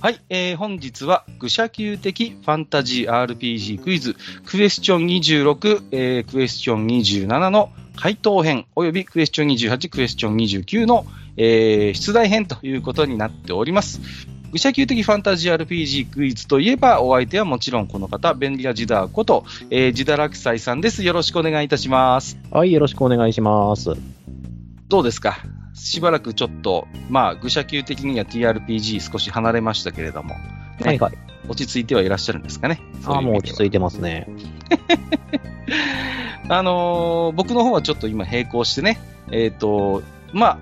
はい、えー、本日は愚者級的ファンタジー RPG クイズクエスチョン26、えー、クエスチョン27の回答編およびクエスチョン28、クエスチョン29の、えー、出題編ということになっております。愚者級的ファンタジー RPG クイズといえば、お相手はもちろんこの方、便利屋ジダーこと、えー、ジダラクサイさんです。よろしくお願いいたします。はい、よろしくお願いします。どうですか？しばらくちょっと、まあ、愚者級的には TRPG 少し離れましたけれども、ね、はいはい。落ち着いてはいらっしゃるんですかね。ああ、もう落ち着いてますね。あのー、僕の方はちょっと今並行してね、えっ、ー、と、まあ、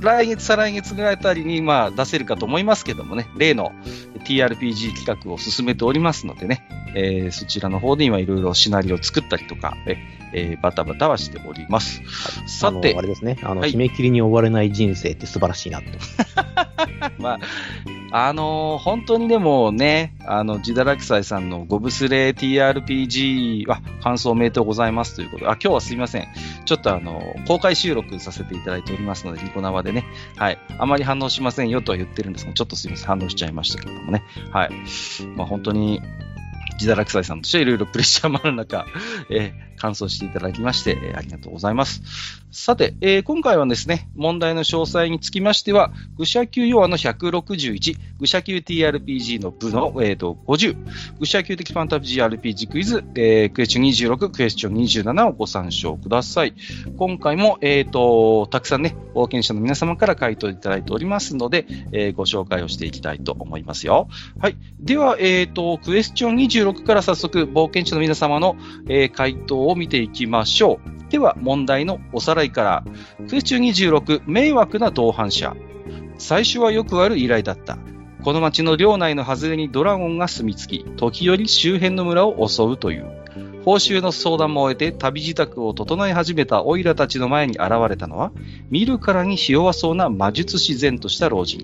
来月、再来月ぐらいあたりに、まあ、出せるかと思いますけどもね、例の TRPG 企画を進めておりますのでね、えー、そちらの方で今いろいろシナリオを作ったりとか、ええー、バタバタはしております。はい、さて、あれですね、あの、はい、締め切りに追われない人生って素晴らしいなと。まあ、あのー、本当にでもね、あの、ジダラキサイさんのゴブスレー TRPG は感想おめでとうございますということで、あ、今日はすいません。ちょっとあの、公開収録させていただいておりますので、ニコ生でね、はい、あまり反応しませんよとは言ってるんですが、ちょっとすいません、反応しちゃいましたけどもね、はい。まあ本当に、ジダラクサイさんとしていろいろプレッシャーもある中、えー、感想していただきまして、えー、ありがとうございます。さて、えー、今回はですね、問題の詳細につきましては、愚者級要の161、愚者級 TRPG の部の、えーと、50、愚者級的ファンタジー RPG クイズ、えー、クエスチョン26、クエスチョン27をご参照ください。今回も、えーと、たくさんね、冒険者の皆様から回答いただいておりますので、えー、ご紹介をしていきたいと思いますよ。はい。では、えーと、クエスチョン26から早速、冒険者の皆様の、えー、回答をを見ていきましょう。では、問題のおさらいから。空中26、迷惑な同伴者。最初はよくある依頼だった。この町の領内の外れにドラゴンが住み着き、時折周辺の村を襲うという。報酬の相談も終えて旅支度を整え始めたオイラたちの前に現れたのは、見るからにひ弱そうな魔術師然とした老人。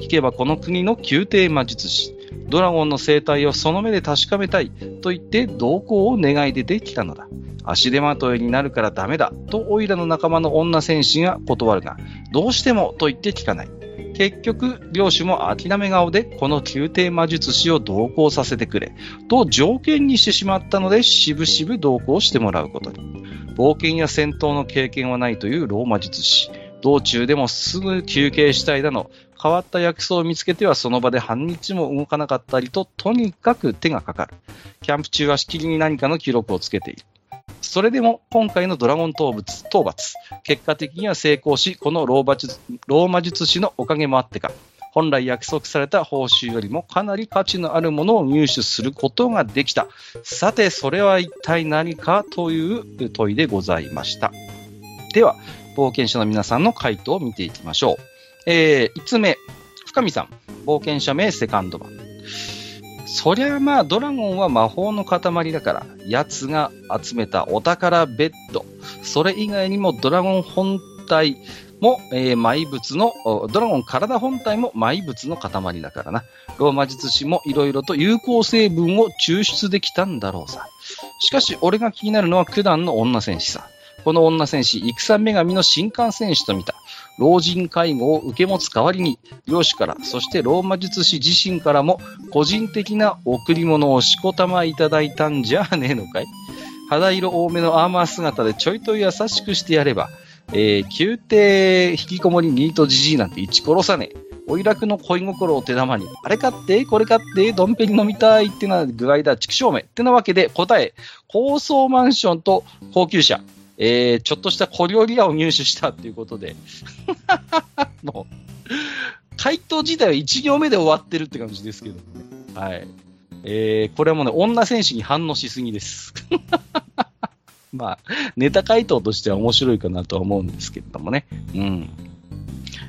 聞けばこの国の宮廷魔術師。ドラゴンの生態をその目で確かめたいと言って同行を願い出てきたのだ。足手まといになるからダメだとオイラの仲間の女戦士が断るが、どうしてもと言って聞かない。結局、領主も諦め顔でこの宮廷魔術師を同行させてくれと条件にしてしまったので、しぶしぶ同行してもらうことに。冒険や戦闘の経験はないというローマ術師。道中でもすぐ休憩したいだの、変わった薬草を見つけてはその場で半日も動かなかったりと、とにかく手がかかる。キャンプ中はしきりに何かの記録をつけている。それでも今回のドラゴン討伐、討伐、結果的には成功し、このローマ術ローマ術師のおかげもあってか、本来約束された報酬よりもかなり価値のあるものを入手することができた。さて、それは一体何かという問いでございました。では、冒険者の皆さんの回答を見ていきましょう。えー、5つ目、深見さん、冒険者名セカンド版。そりゃまあ、ドラゴンは魔法の塊だから、奴が集めたお宝ベッド、それ以外にもドラゴン本体も、えー、埋物の、ドラゴン体本体も埋物の塊だからな。ローマ術師も色々と有効成分を抽出できたんだろうさ。しかし、俺が気になるのは九段の女戦士さ。この女戦士、戦女神の新幹戦士と見た。老人介護を受け持つ代わりに、領主から、そしてローマ術師自身からも、個人的な贈り物をしこたまいただいたんじゃねえのかい？肌色多めのアーマー姿でちょいと優しくしてやれば、えー、宮廷引きこもりニートじじいなんて一殺さねえ。おいらくの恋心を手玉に、あれ買って、これ買って、ドンペリ飲みたいってな具合だ、畜生め。ってなわけで、答え、高層マンションと高級車。えー、ちょっとした小料理屋を入手したっていうことで、もう、回答自体は1行目で終わってるって感じですけどね。はい。えー、これはもうね、女戦士に反応しすぎです。まあ、ネタ回答としては面白いかなとは思うんですけれどもね。うん。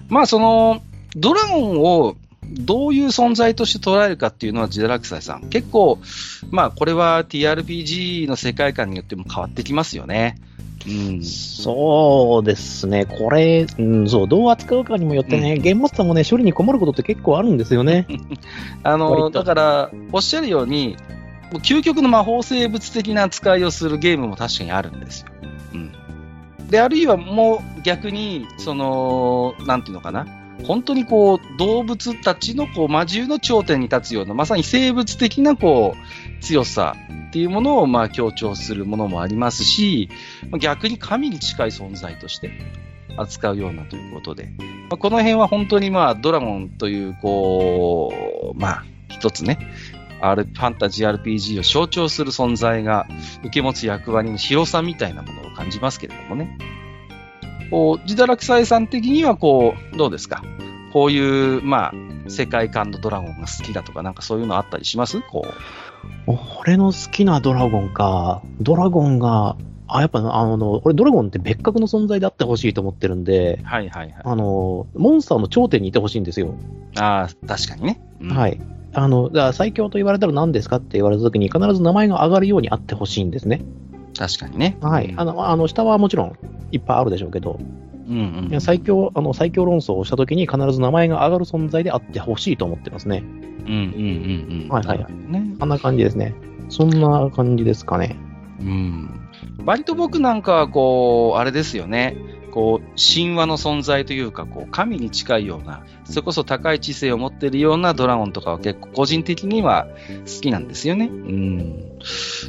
まあ、その、ドラゴンをどういう存在として捉えるかっていうのはジダラクサイさん。結構、まあ、これは TRPG の世界観によっても変わってきますよね。うん、そうですね、これ、うん、そう、どう扱うかにもよってね、うん、ゲームマスターもね、処理に困ることって結構あるんですよね。あの、だから、おっしゃるように、究極の魔法生物的な扱いをするゲームも確かにあるんですよ。うん。で、あるいはもう逆に、その、なんていうのかな、本当にこう、動物たちのこう、魔獣の頂点に立つような、まさに生物的なこう、強さっていうものをまあ強調するものもありますし、逆に神に近い存在として扱うようなということで、まあ、この辺は本当にまあドラゴンというこう、まあ一つね、R、ファンタジー RPG を象徴する存在が受け持つ役割の広さみたいなものを感じますけれどもね。こう、自堕落斎さん的にはこう、どうですか？こういう、まあ、世界観のドラゴンが好きだとか、なんかそういうのあったりします？こう。俺の好きなドラゴンか。ドラゴンが、あ、やっぱ、あの、俺ドラゴンって別格の存在であってほしいと思ってるんで、はいはいはい。あの、モンスターの頂点にいてほしいんですよ。ああ、確かにね。うん、はい。あの、だ最強と言われたら何ですかって言われた時に必ず名前が上がるようにあってほしいんですね。確かにね。はい。あの、あの下はもちろんいっぱいあるでしょうけど、うんうん、最強、あの、最強論争をした時に必ず名前が上がる存在であってほしいと思ってますね。うんうんうんうん。はいはいはい。ね。あんな感じですね。そんな感じですかね。うん。割と僕なんかはこう、あれですよね。こう、神話の存在というか、こう、神に近いような、それこそ高い知性を持っているようなドラゴンとかは結構個人的には好きなんですよね。うん。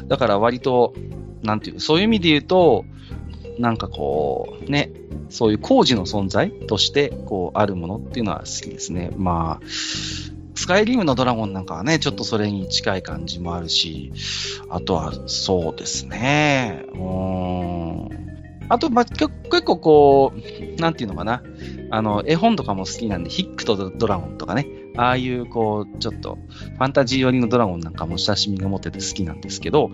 だから割と、なんていう、そういう意味で言うと、なんかこう、ね、そういう工事の存在として、こう、あるものっていうのは好きですね。まあ、スカイリムのドラゴンなんかはね、ちょっとそれに近い感じもあるし、あとは、そうですね。うーん。あと、まあ、結構こう、なんていうのかな。あの、絵本とかも好きなんで、ヒックとドラゴンとかね。ああいう、こう、ちょっと、ファンタジー寄りのドラゴンなんかも親しみが持ってて好きなんですけど、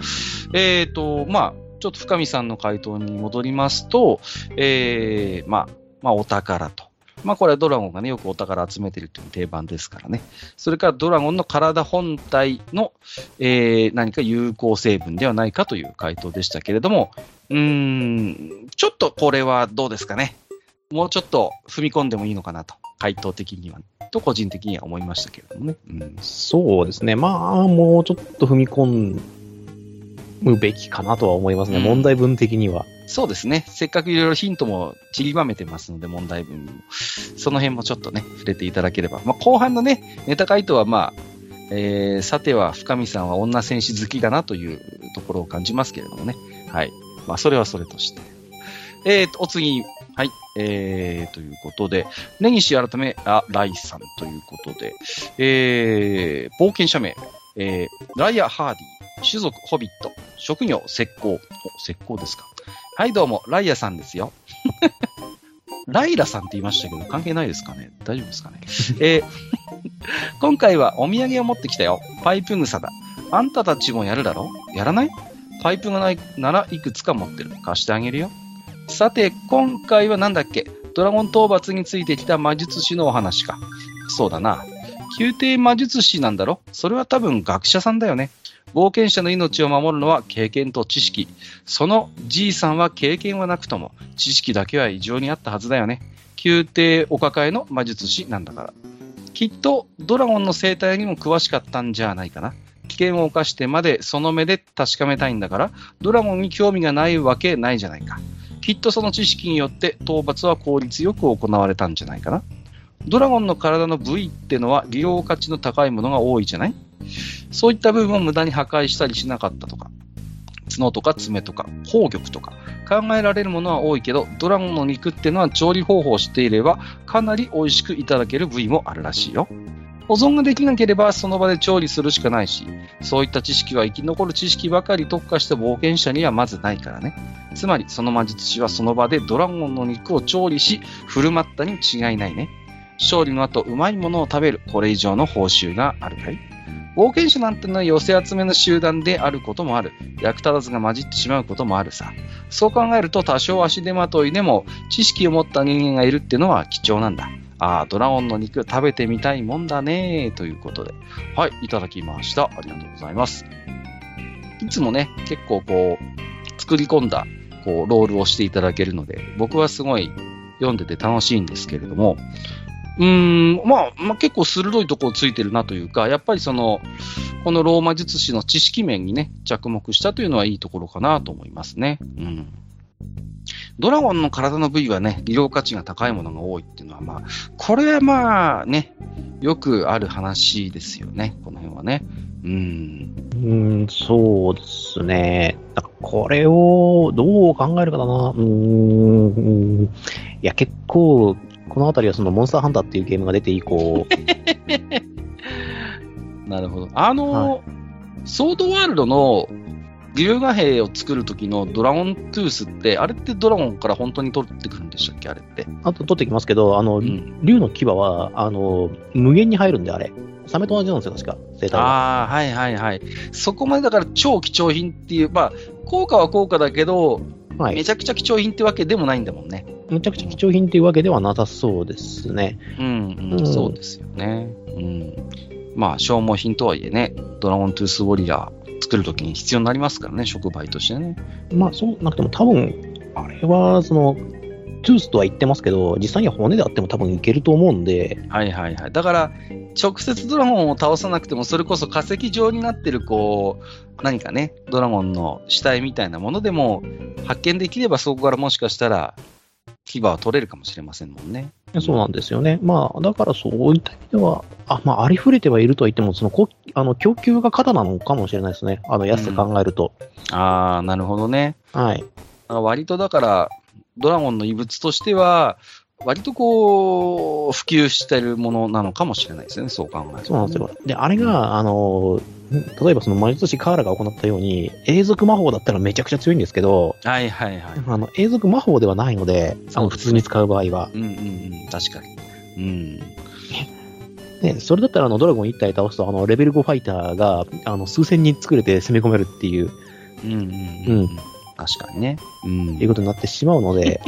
えっ、ー、と、まあ、ちょっと深見さんの回答に戻りますと、えー、まあ、まあ、お宝と。まあ、これはドラゴンがね、よくお宝集めてるっていう定番ですからね。それからドラゴンの体本体の、えー、何か有効成分ではないかという回答でしたけれども、うん、ちょっとこれはどうですかね。もうちょっと踏み込んでもいいのかなと、回答的には、と個人的には思いましたけれどもね。うん、そうですね。まあ、もうちょっと踏み込んむべきかなとは思いますね、うん、問題文的には。そうですね。せっかくいろいろヒントも散りばめてますので、問題文にも。その辺もちょっとね、触れていただければ。まあ、後半のね、ネタ回答はまあ、えー、さては深見さんは女戦士好きだなというところを感じますけれどもね。はい。まあ、それはそれとして。えーと、お次。はい。えー、ということで、根岸改め、あ、ライさんということで、えー、冒険者名、えー、ライア・ハーディ、種族、ホビット、職業、石膏。石膏ですか。はい、どうも、ライアさんですよ。ライラさんって言いましたけど、関係ないですかね大丈夫ですかねえー、今回はお土産を持ってきたよ。パイプ草だ。あんたたちもやるだろ？やらない？パイプがないならいくつか持ってる。貸してあげるよ。さて、今回は何だっけ？ドラゴン討伐についてきた魔術師のお話か。そうだな。宮廷魔術師なんだろ？それは多分学者さんだよね。冒険者の命を守るのは経験と知識。そのじいさんは経験はなくとも、知識だけは異常にあったはずだよね。宮廷お抱えの魔術師なんだから。きっとドラゴンの生態にも詳しかったんじゃないかな。危険を冒してまでその目で確かめたいんだから、ドラゴンに興味がないわけないじゃないか。きっとその知識によって討伐は効率よく行われたんじゃないかな。ドラゴンの体の部位ってのは利用価値の高いものが多いじゃないそういった部分を無駄に破壊したりしなかったとか、角とか爪とか、宝玉とか、考えられるものは多いけど、ドラゴンの肉ってのは調理方法を知っていれば、かなり美味しくいただける部位もあるらしいよ。保存ができなければその場で調理するしかないし、そういった知識は生き残る知識ばかり特化した冒険者にはまずないからね。つまり、その魔術師はその場でドラゴンの肉を調理し、振る舞ったに違いないね。勝利の後、うまいものを食べる、これ以上の報酬があるかい？冒険者なんてのは寄せ集めの集団であることもある。役立たずが混じってしまうこともあるさ。そう考えると多少足手まといでも知識を持った人間がいるってのは貴重なんだ。ああ、ドラゴンの肉食べてみたいもんだねということで。はい、いただきました。ありがとうございます。いつもね、結構こう、作り込んだ、こう、ロールをしていただけるので、僕はすごい読んでて楽しいんですけれども、うん、まあ、まあ、結構鋭いところついてるなというか、やっぱりその、このローマ術師の知識面にね、着目したというのはいいところかなと思いますね。うん。ドラゴンの体の部位はね、利用価値が高いものが多いっていうのは、まあ、これはまあね、よくある話ですよね、この辺はね。うん。うん、そうですね。なんかこれをどう考えるかだな。う、んいや、結構、このあたりはそのモンスターハンターっていうゲームが出て以降、なるほど。あの、ソードワールドの竜河兵を作る時のドラゴントゥースって、あれってドラゴンから本当に取ってくるんでしたっけ？あれって。あと取ってきますけど、あの、うん竜の牙は、あの、無限に入るんで、あれ。サメと同じなんですよ、確か。生態は。ああ、はいはいはい。そこまでだから超貴重品っていう、まあ、効果は効果だけど、はい。めちゃくちゃ貴重品ってわけでもないんだもんね。むちゃくちゃ貴重品っていうわけではなさそうですね。うん、うん、うんそうですよね。うん。まあ、消耗品とはいえね、ドラゴントゥースウォリアー作るときに必要になりますからね、触媒としてね。まあ、そうなくても多分、あれは、その、トゥースとは言ってますけど、実際には骨であっても多分いけると思うんで、はいはいはい。だから、直接ドラゴンを倒さなくても、それこそ化石状になってる、こう、何かね、ドラゴンの死体みたいなものでも発見できれば、そこからもしかしたら、牙は取れるかもしれませんもんね。そうなんですよね。まあ、だからそういった意味では、あ、まあ、ありふれてはいるとは言っても、その、こあの、供給が過多なのかもしれないですね。あの、安で考えると。ああ、なるほどね。はい。あ割とだから、ドラゴンの異物としては、割とこう、普及してるものなのかもしれないですね、そう考えると。そうなんですよ。で、あれが、あの、例えばその魔術師カーラが行ったように、永続魔法だったらめちゃくちゃ強いんですけど、はいはいはい。あの、永続魔法ではないので、あの、普通に使う場合は。うんうんうん、確かに。うん。ね、それだったらあの、ドラゴン1体倒すと、あの、レベル5ファイターが、あの、数千人作れて攻め込めるっていう、うんうんうん。うん確かにね。うんいうことになってしまうので、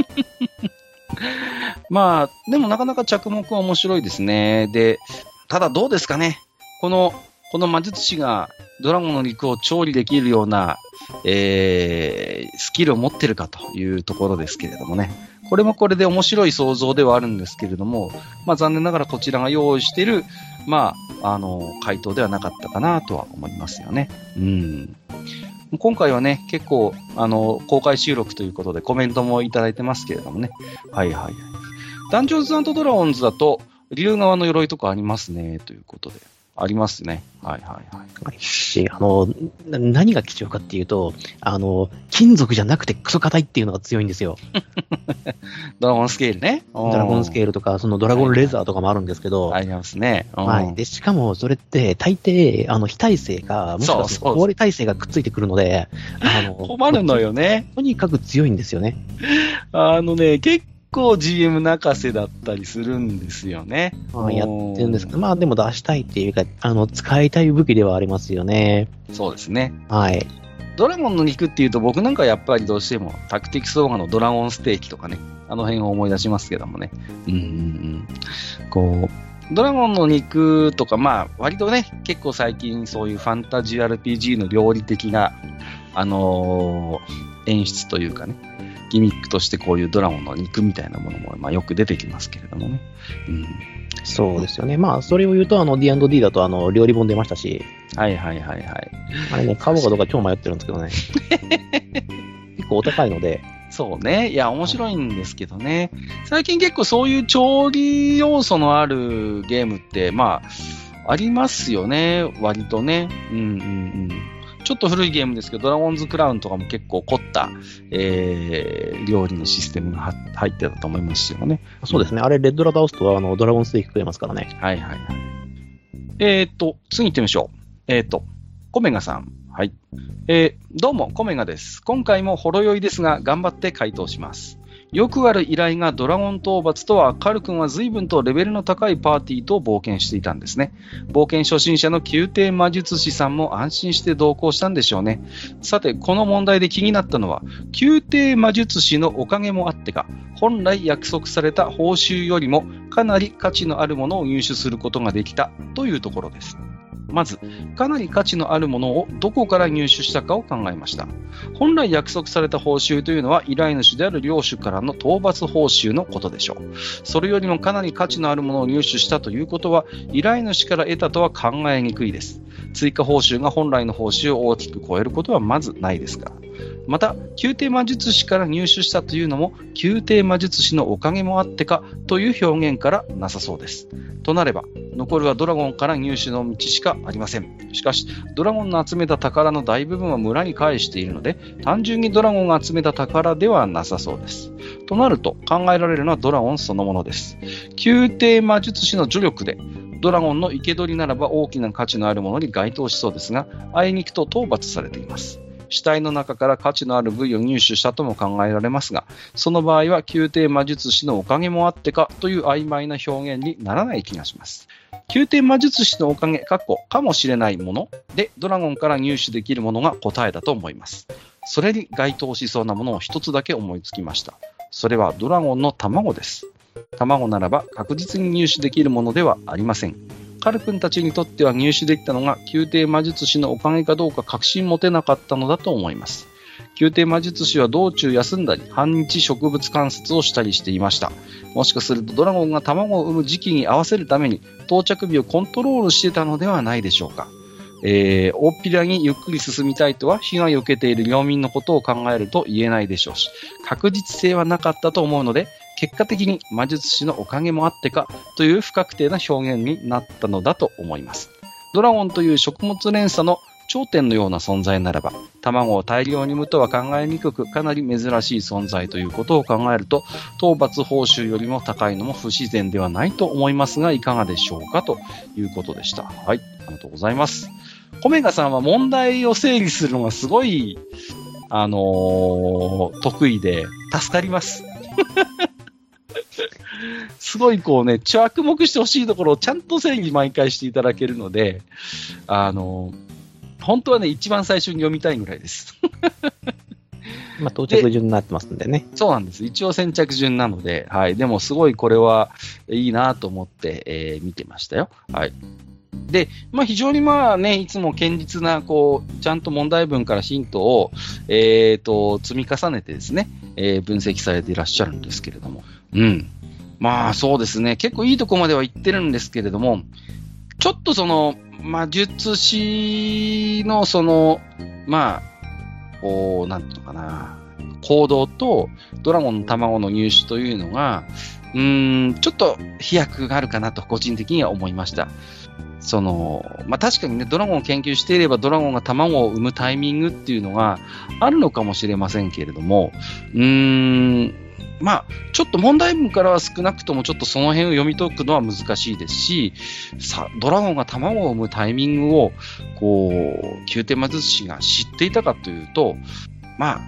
まあ、でもなかなか着目は面白いですね。で、ただどうですかね。この、この魔術師がドラゴンの肉を調理できるような、えー、スキルを持ってるかというところですけれどもね。これもこれで面白い想像ではあるんですけれども、まあ残念ながらこちらが用意している、まあ、あの、回答ではなかったかなとは思いますよね。うん。今回はね、結構、あの、公開収録ということでコメントもいただいてますけれどもね。はいはいはい。ダンジョンズドラゴンズだと、竜側の鎧とかありますね、ということで。ありますね。はいはいはい。し、あの、な何が貴重かっていうと、あの、金属じゃなくてクソ硬いっていうのが強いんですよ。ドラゴンスケールね。ドラゴンスケールとか、そのドラゴンレザーとかもあるんですけど、ありますね。うんはい。で、しかもそれって大抵、あの、非耐性か、もしくはそうそう氷耐性がくっついてくるので、あの、困るのよね。とにかく強いんですよね。あのね、結構 GM 泣かせだったりするんですよね。まあ、やってるんですけど、まあでも出したいっていうか、あの、使いたい武器ではありますよね。そうですね。はい。ドラゴンの肉っていうと僕なんかやっぱりどうしてもタクティクスオーガのドラゴンステーキとかね、あの辺を思い出しますけどもね。うんうんうん。こう、ドラゴンの肉とか、まあ割とね、結構最近そういうファンタジー RPG の料理的な、あのー演出というかね、ギミックとしてこういうドラゴンの肉みたいなものも、まあ、よく出てきますけれどもね。うん、そうですよね。まあ、それを言うと、あの、D&D だと、あの、料理本出ましたし、はいはいはいはい。あれね、買おうかどうか超迷ってるんですけどね。結構お高いので、そうね。いや、面白いんですけどね。最近結構そういう調理要素のあるゲームって、まあ、ありますよね。割とね。うんうんうん。ちょっと古いゲームですけど、ドラゴンズクラウンとかも結構凝った、えー、料理のシステムがは入ってたと思いますよね。そうですね。あれ、レッドラダオスとは、あの、ドラゴンステーキ食えますからね。はいはいはい。えーっと、次行ってみましょう。えーっと、コメガさん。はい。えーどうも、コメガです。今回もほろ酔いですが、頑張って回答します。よくある依頼がドラゴン討伐とは、カル君は随分とレベルの高いパーティーと冒険していたんですね。冒険初心者の宮廷魔術師さんも安心して同行したんでしょうね。さて、この問題で気になったのは、宮廷魔術師のおかげもあってか、本来約束された報酬よりもかなり価値のあるものを入手することができたというところです。まず、かなり価値のあるものをどこから入手したかを考えました。本来約束された報酬というのは依頼主である領主からの討伐報酬のことでしょう。それよりもかなり価値のあるものを入手したということは依頼主から得たとは考えにくいです。追加報酬が本来の報酬を大きく超えることはまずないですから。また、宮廷魔術師から入手したというのも、宮廷魔術師のおかげもあってかという表現からなさそうです。となれば、残るはドラゴンから入手の道しかありません。しかし、ドラゴンの集めた宝の大部分は村に返しているので、単純にドラゴンが集めた宝ではなさそうです。となると、考えられるのはドラゴンそのものです。宮廷魔術師の助力で、ドラゴンの生け捕りならば大きな価値のあるものに該当しそうですが、あいにくと討伐されています。死体の中から価値のある部位を入手したとも考えられますが、その場合は宮廷魔術師のおかげもあってかという曖昧な表現にならない気がします。宮廷魔術師のおかげ、かっこかもしれないもので、ドラゴンから入手できるものが答えだと思います。それに該当しそうなものを一つだけ思いつきました。それはドラゴンの卵です。卵ならば確実に入手できるものではありません。カル君たちにとっては入手できたのが宮廷魔術師のおかげかどうか確信持てなかったのだと思います。宮廷魔術師は道中休んだり、半日植物観察をしたりしていました。もしかするとドラゴンが卵を産む時期に合わせるために到着日をコントロールしてたのではないでしょうか。えー、大っぴらにゆっくり進みたいとは被害を受けている領民のことを考えると言えないでしょうし、確実性はなかったと思うので、結果的に魔術師のおかげもあってかという不確定な表現になったのだと思います。ドラゴンという食物連鎖の頂点のような存在ならば、卵を大量に産むとは考えにくく、かなり珍しい存在ということを考えると、討伐報酬よりも高いのも不自然ではないと思いますが、いかがでしょうかということでした。はい、ありがとうございます。コメガさんは問題を整理するのがすごい、あのー得意で、助かります。すごいこうね、着目してほしいところをちゃんと整理毎回していただけるので、あのー本当はね、一番最初に読みたいぐらいです。まあ、到着順になってますんでね。そうなんです。一応先着順なので、はい。でもすごいこれはいいなと思って、えー見てましたよ。はい。で、まあ非常にまあね、いつも堅実な、こう、ちゃんと問題文からヒントを、えっ、と、積み重ねてですね、えー分析されていらっしゃるんですけれども。うん。まあそうですね。結構いいとこまでは行ってるんですけれども、ちょっとその、魔術師のその、まあ、こう、なんていうのかな、行動とドラゴンの卵の入手というのが、うーん、ちょっと飛躍があるかなと個人的には思いました。その、まあ、確かにね、ドラゴンを研究していればドラゴンが卵を産むタイミングっていうのがあるのかもしれませんけれども、うーん、まあ、ちょっと問題文からは少なくともちょっとその辺を読み解くのは難しいですし、さ、ドラゴンが卵を産むタイミングを、こう、宮廷魔術師が知っていたかというと、まあ、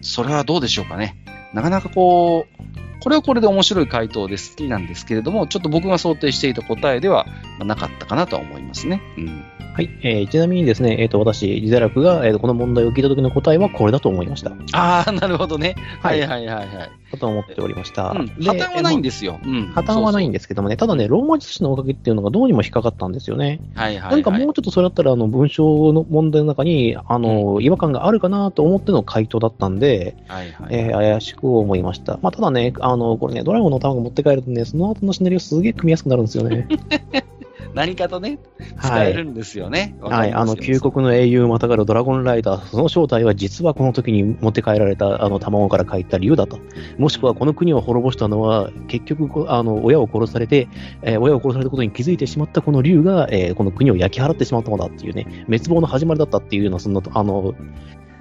それはどうでしょうかね。なかなかこう、これはこれで面白い回答で好きなんですけれども、ちょっと僕が想定していた答えではまあなかったかなとは思いますね。うん。はい。えーちなみにですね、えっ、と、私、ジゼラクが、えーとこの問題を聞いた時の答えはこれだと思いました。ああ、なるほどね。ははいいはいはいはい。だと思っておりました。うん。破綻はないんで。ですよ。うん。破綻はないんでですけどもね、ただね、ローマ術師のおかげっていうのがどうにも引っかかったんですよね。す。はいはい、はい。何かもうちょっとそれだったら、あの、文章の問題の中に、あの、違和感があるかなと思っての回答だったんで、はいはい。えー怪しく思いました。まあ、ただね、あの、これね、ドラゴンの卵持って帰るとね、その後のシナリオすげえ組みやすくなるんですよね。何かとね、使はい。えるんですよね。わはい、あの、かりますよ旧国の英雄またがるドラゴンライダー、その正体は実はこの時に持って帰られたあの卵から帰った竜だと。もしくはこの国を滅ぼしたのは、結局こ、あの、親を殺されて、えー親を殺されたことに気づいてしまったこの竜が、えーこの国を焼き払ってしまったのだっていうね、滅亡の始まりだったっていうような、そんな、あの、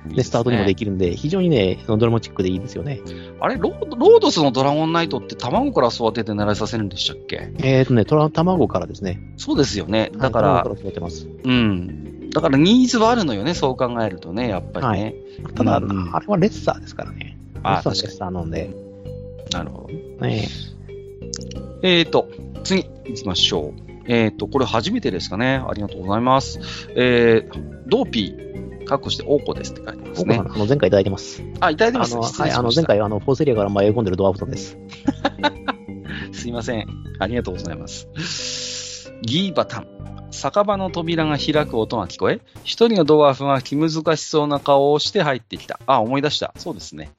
ね、スタートにもできるんで、非常にね、ドラマチックでいいですよね。あれロード、ロードスのドラゴンナイトって卵から育てて狙いさせるんでしたっけ？えっ、とね、トラ卵からですね。そうですよね。だから、はい卵から育てます。うん。だからニーズはあるのよね、そう考えるとね、やっぱりね。ただ、うんあれはレッサーですからね。レッサーはレッサーなんで。なるほど。ねえーと、次、行きましょう。えーと、これ初めてですかね。ありがとうございます。えー、ドーピー、かっこして、オーコですって書いてますね。あの前回いただいてます。あ、いただいてます。あの、はい、あの前回、あの、フォースエリアから迷い込んでるドワーフトンです。すいません。ありがとうございます。ギーバタン。酒場の扉が開く音が聞こえ、一人のドワーフが気難しそうな顔をして入ってきた。あ、思い出した。そうですね。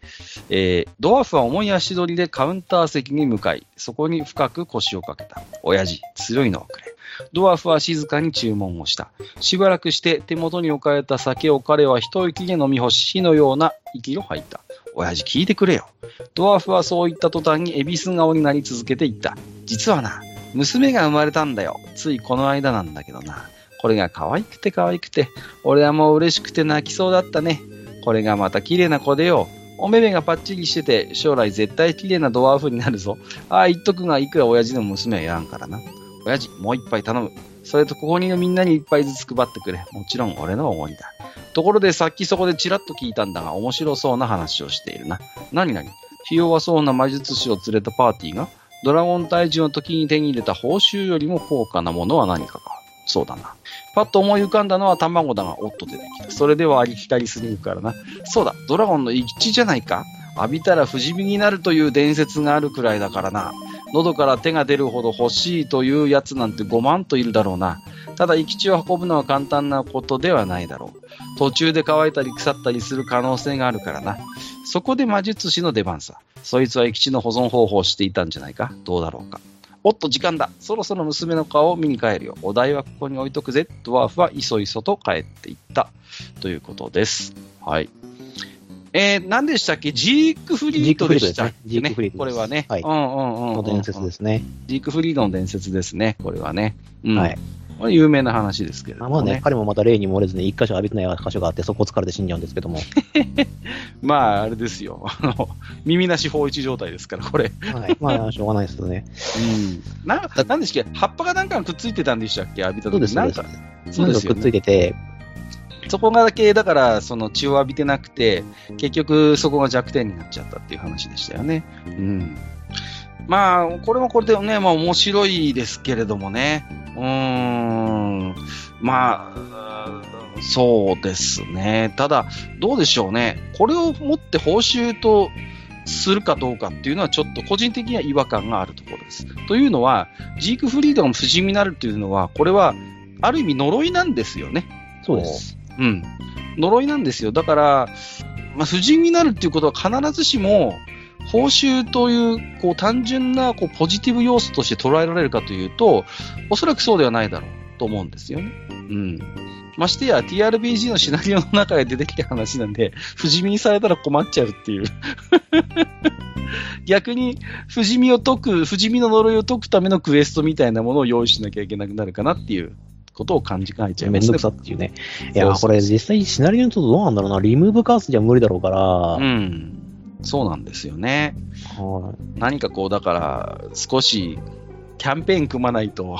えードワーフは重い足取りでカウンター席に向かい、そこに深く腰をかけた。親父、強いのをくれ。ドワーフは静かに注文をした。しばらくして手元に置かれた酒を彼は一息で飲み干し、火のような息を吐いた。親父聞いてくれよ。ドワーフはそう言った途端に恵比寿顔になり続けていった。実はな、娘が生まれたんだよ。ついこの間なんだけどな。これが可愛くて可愛くて、俺はもう嬉しくて泣きそうだったね。これがまた綺麗な子でよ。お目目がパッチリしてて、将来絶対綺麗なドワーフになるぞ。ああ、言っとくが、いくら親父の娘はやらんからな。親父、もう一杯頼む。それとここにいるみんなに一杯ずつ配ってくれ。もちろん俺のおごりだ。ところでさっきそこでチラッと聞いたんだが、面白そうな話をしているな。何々ひ弱そうな魔術師を連れたパーティーが、ドラゴン退治の時に手に入れた報酬よりも高価なものは何かか？そうだな。パッと思い浮かんだのは卵だが、おっと出てきた。それではありきたりすぎるからな。そうだ、ドラゴンの生き地じゃないか？浴びたら不死身になるという伝説があるくらいだからな。喉から手が出るほど欲しいというやつなんて5万といるだろうな。ただ、生き地を運ぶのは簡単なことではないだろう。途中で乾いたり腐ったりする可能性があるからな。そこで魔術師の出番さ。そいつは生き地の保存方法をしていたんじゃないかどうだろうか。おっと、時間だ。そろそろ娘の顔を見に帰るよ。お題はここに置いとくぜ。ドワーフはいそいそと帰っていった。ということです。はい。えー、何でしたっけ？ジークフリードでしたっけね？ジークフリードですこれはね。はいうんうんうんうん。の伝説ですね。ジークフリードの伝説ですね。これはね。うん。はい。これ有名な話ですけれどもね。まあまあね、彼もまた例に漏れずに一箇所浴びてない箇所があって、そこを疲れて死んじゃうんですけども。まあ、あれですよ。あの、耳なし法一状態ですから、これ。はい。まあ、しょうがないですよね。うん。な、なんでしたっけ？葉っぱがなんかがくっついてたんでしたっけ？浴びた時そうです、そうですなんか。。そうですよくっついね。てて、そこがだけ、だから、その血を浴びてなくて、結局そこが弱点になっちゃったっていう話でしたよね。うん。まあ、これもこれでね、まあ面白いですけれどもね。うーん。まあ、そうですね。ただ、どうでしょうね。これをもって報酬とするかどうかっていうのはちょっと個人的には違和感があるところです。というのは、ジークフリードが不死身になるっていうのは、これはある意味呪いなんですよね。そうです。うん。呪いなんですよ。だから、まあ、不死身になるっていうことは必ずしも、報酬という、こう、単純な、こう、ポジティブ要素として捉えられるかというと、おそらくそうではないだろうと思うんですよね。うん。ましてや、TRPG のシナリオの中で出てきた話なんで、不死身にされたら困っちゃうっていう。逆に、不死身を解く、不死身の呪いを解くためのクエストみたいなものを用意しなきゃいけなくなるかなっていうことを感じかえちゃいますねめんどく。さっていうね。いや、これ実際シナリオにとどうなんだろうな。リムーブカースじゃ無理だろうから。うん。そうなんですよね。はい何かこう、だから、少し、キャンペーン組まないと、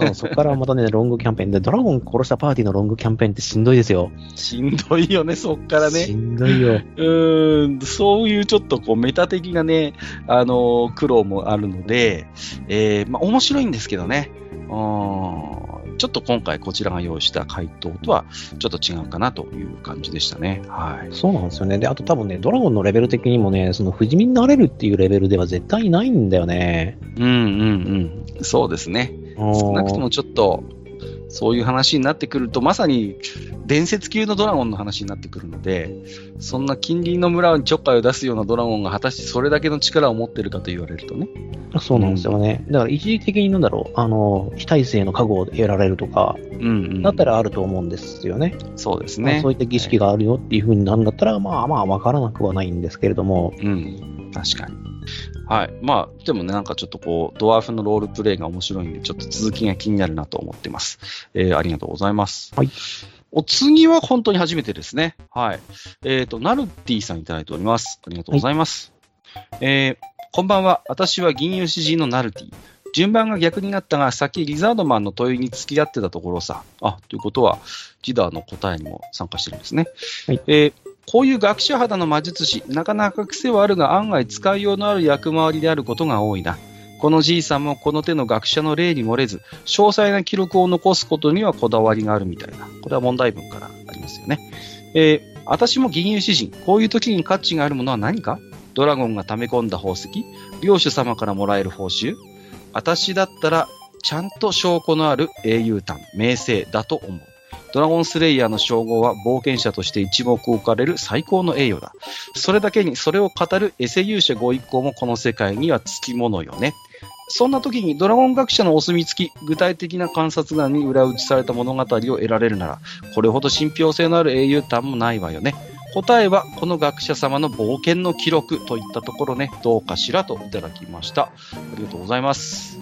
うんそこからまたね、ロングキャンペーンで、ドラゴン殺したパーティーのロングキャンペーンってしんどいですよ。しんどいよね、そっからしね。んどいよ。うーん、そういうちょっとこう、メタ的なね、あのー苦労もあるので、えー、まあ、面白いんですけどね。うーんちょっと今回こちらが用意した回答とはちょっと違うかなという感じでしたね。はい。そうなんですよね。で、あと多分ね、ドラゴンのレベル的にもね、その不死身になれるっていうレベルでは絶対ないんだよね。うんうんうん。そうですね。少なくともちょっと、そういう話になってくると、まさに伝説級のドラゴンの話になってくるので、そんな近隣の村にちょっかいを出すようなドラゴンが果たしてそれだけの力を持ってるかと言われるとね。そうなんですよね。だから一時的になんだろう、あの、非耐性の加護を得られるとか、うんうん。だったらあると思うんですよね。そうですね。まあそういった儀式があるよっていう風になるんだったら、まあまあわからなくはないんですけれども、うん。確かに。はい。まあ、でもね、なんかちょっとこう、ドワーフのロールプレイが面白いんで、ちょっと続きが気になるなと思ってます。えー、ありがとうございます。はい。お次は本当に初めてですね。はい。えっ、と、ナルティさんいただいております。ありがとうございます。えー、こんばんは。私は銀融詩人のナルティ。順番が逆になったが、先リザードマンの問いに付き合ってたところさ。あ、ということは、ジダーの答えにも参加してるんですね。はいえーこういう学者肌の魔術師、なかなか癖はあるが案外使いようのある役回りであることが多いな。このじいさんもこの手の学者の例に漏れず、詳細な記録を残すことにはこだわりがあるみたいな。これは問題文からありますよね。えー私も銀融詩人、こういう時に価値があるものは何か？ドラゴンが溜め込んだ宝石領主様からもらえる報酬私だったら、ちゃんと証拠のある英雄譚、名声だと思う。ドラゴンスレイヤーの称号は冒険者として一目置かれる最高の栄誉だ。それだけにそれを語るエセ勇者ご一行もこの世界にはつきものよね。そんな時にドラゴン学者のお墨付き、具体的な観察眼に裏打ちされた物語を得られるなら、これほど信憑性のある英雄譚もないわよね。答えは、この学者様の冒険の記録といったところね、どうかしらといただきました。ありがとうございます。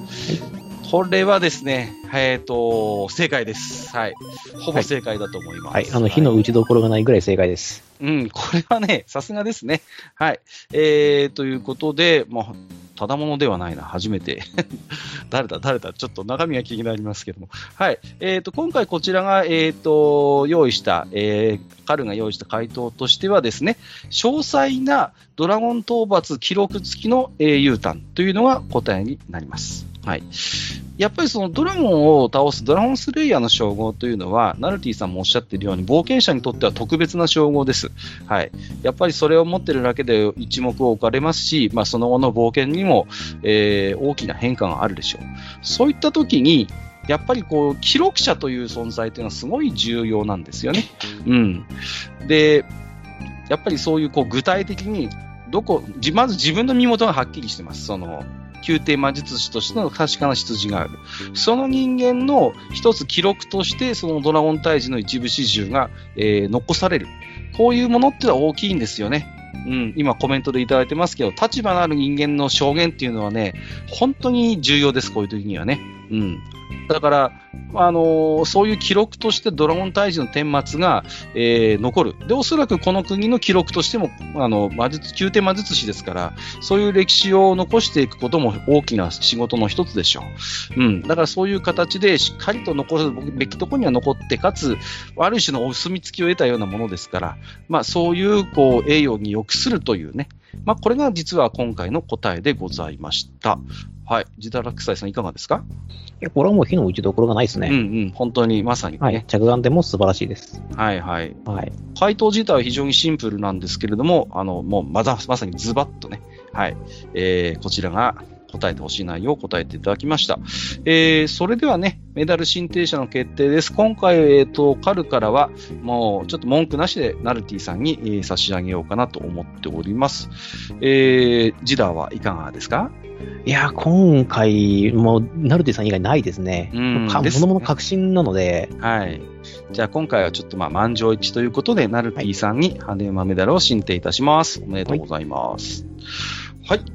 これはですね、えっ、と、正解です。はい。ほぼ正解だと思います。はい。あの、火の打ちどころがないぐらい正解です。うん、これはね、さすがですね。はい。えー、ということで、まあ、ただものではないな、初めて。誰だ、誰だ、ちょっと中身が気になりますけども。はい。えー、と、今回こちらが、えー、と、用意した、えー、彼が用意した回答としてはですね、詳細なドラゴン討伐記録付きの英雄譚というのが答えになります。はい。やっぱりそのドラゴンを倒すドラゴンスレイヤーの称号というのは、ナルティさんもおっしゃっているように、冒険者にとっては特別な称号です。はい。やっぱりそれを持ってるだけで一目置かれますし、まあ、その後の冒険にも、えー大きな変化があるでしょう。そういった時に、やっぱりこう、記録者という存在というのはすごい重要なんですよね。うん。で、やっぱりそういうこう具体的に、どこ、まず自分の身元がはっきりしてます。その、宮廷魔術師としての確かな出自がある。その人間の一つ記録として、そのドラゴン退治の一部始終が、えー残される。こういうものってのは大きいんですよね。うん、今コメントでいただいてますけど、立場のある人間の証言っていうのはね、本当に重要です、こういう時にはね。うん。だから、あのーそういう記録としてドラゴン退治の顛末が、えー残る。で、おそらくこの国の記録としても、あの、魔術、宮廷魔術師ですから、そういう歴史を残していくことも大きな仕事の一つでしょう。うん。だからそういう形でしっかりと残るべきところには残って、かつ、ある種のお墨付きを得たようなものですから、まあそういう、こう、栄誉に良くするというね。まあこれが実は今回の答えでございました。はい。ジダラクサイさんいかがですか？いやこれはもう火の打ちどころがないですうんうね。ん。本当にまさにね。はい。着眼点も素晴らしいです。はいはい。はい。回答自体は非常にシンプルなんですけれども、あの、もうまだ、まさにズバッとね、はい、えー、こちらが答えてほしい内容を答えていただきました。えー、それではね、メダル申請者の決定です。今回、えっ、と、カルからは、もう、ちょっと文句なしで、ナルティさんに、えー差し上げようかなと思っております。えー、ジダーはいかがですか？いや、今回、もう、ナルティさん以外ないですね。うんかものもの確信なので、はい。じゃあ今回はちょっとまあ満場一致ということで、ナルティさんに羽馬メダルを進呈いたします。おめでとうございます。はい。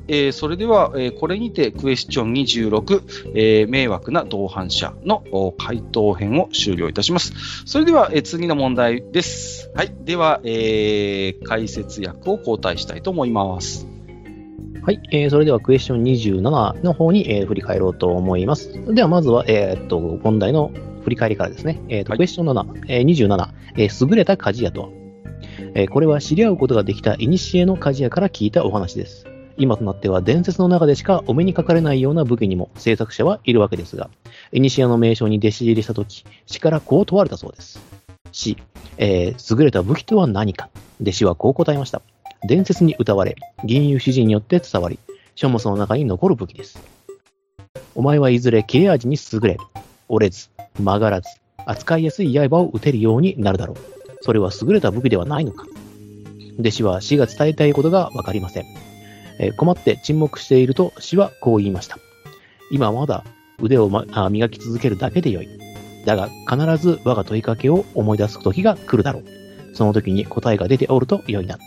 えーそれでは、えーこれにてクエスチョン26、えー迷惑な同伴者のお回答編を終了いたします。それでは、えー次の問題です。はい。では、えー解説役を交代したいと思います。はい、えーそれではクエスチョン27の方に、えー振り返ろうと思います。ではまずは、えーっと、問題の振り返りからですね。えーっと、はいクエスチョン7、えー27、えー優れた鍛冶屋とは、えーこれは知り合うことができた古の鍛冶屋から聞いたお話です。今となっては伝説の中でしかお目にかかれないような武器にも制作者はいるわけですが、古の名称に弟子入りしたとき、死からこう問われたそうです。死、えー優れた武器とは何か弟子はこう答えました。伝説に歌われ、銀融詩人によって伝わり、書物の中に残る武器です。お前はいずれ切れ味に優れ、折れず、曲がらず、扱いやすい刃を打てるようになるだろう。それは優れた武器ではないのか。弟子は死が伝えたいことがわかりません。えー困って沈黙していると死はこう言いました。今はまだ腕を、ま、あ磨き続けるだけでよい。だが必ず我が問いかけを思い出す時が来るだろう。その時に答えが出ておると良いな。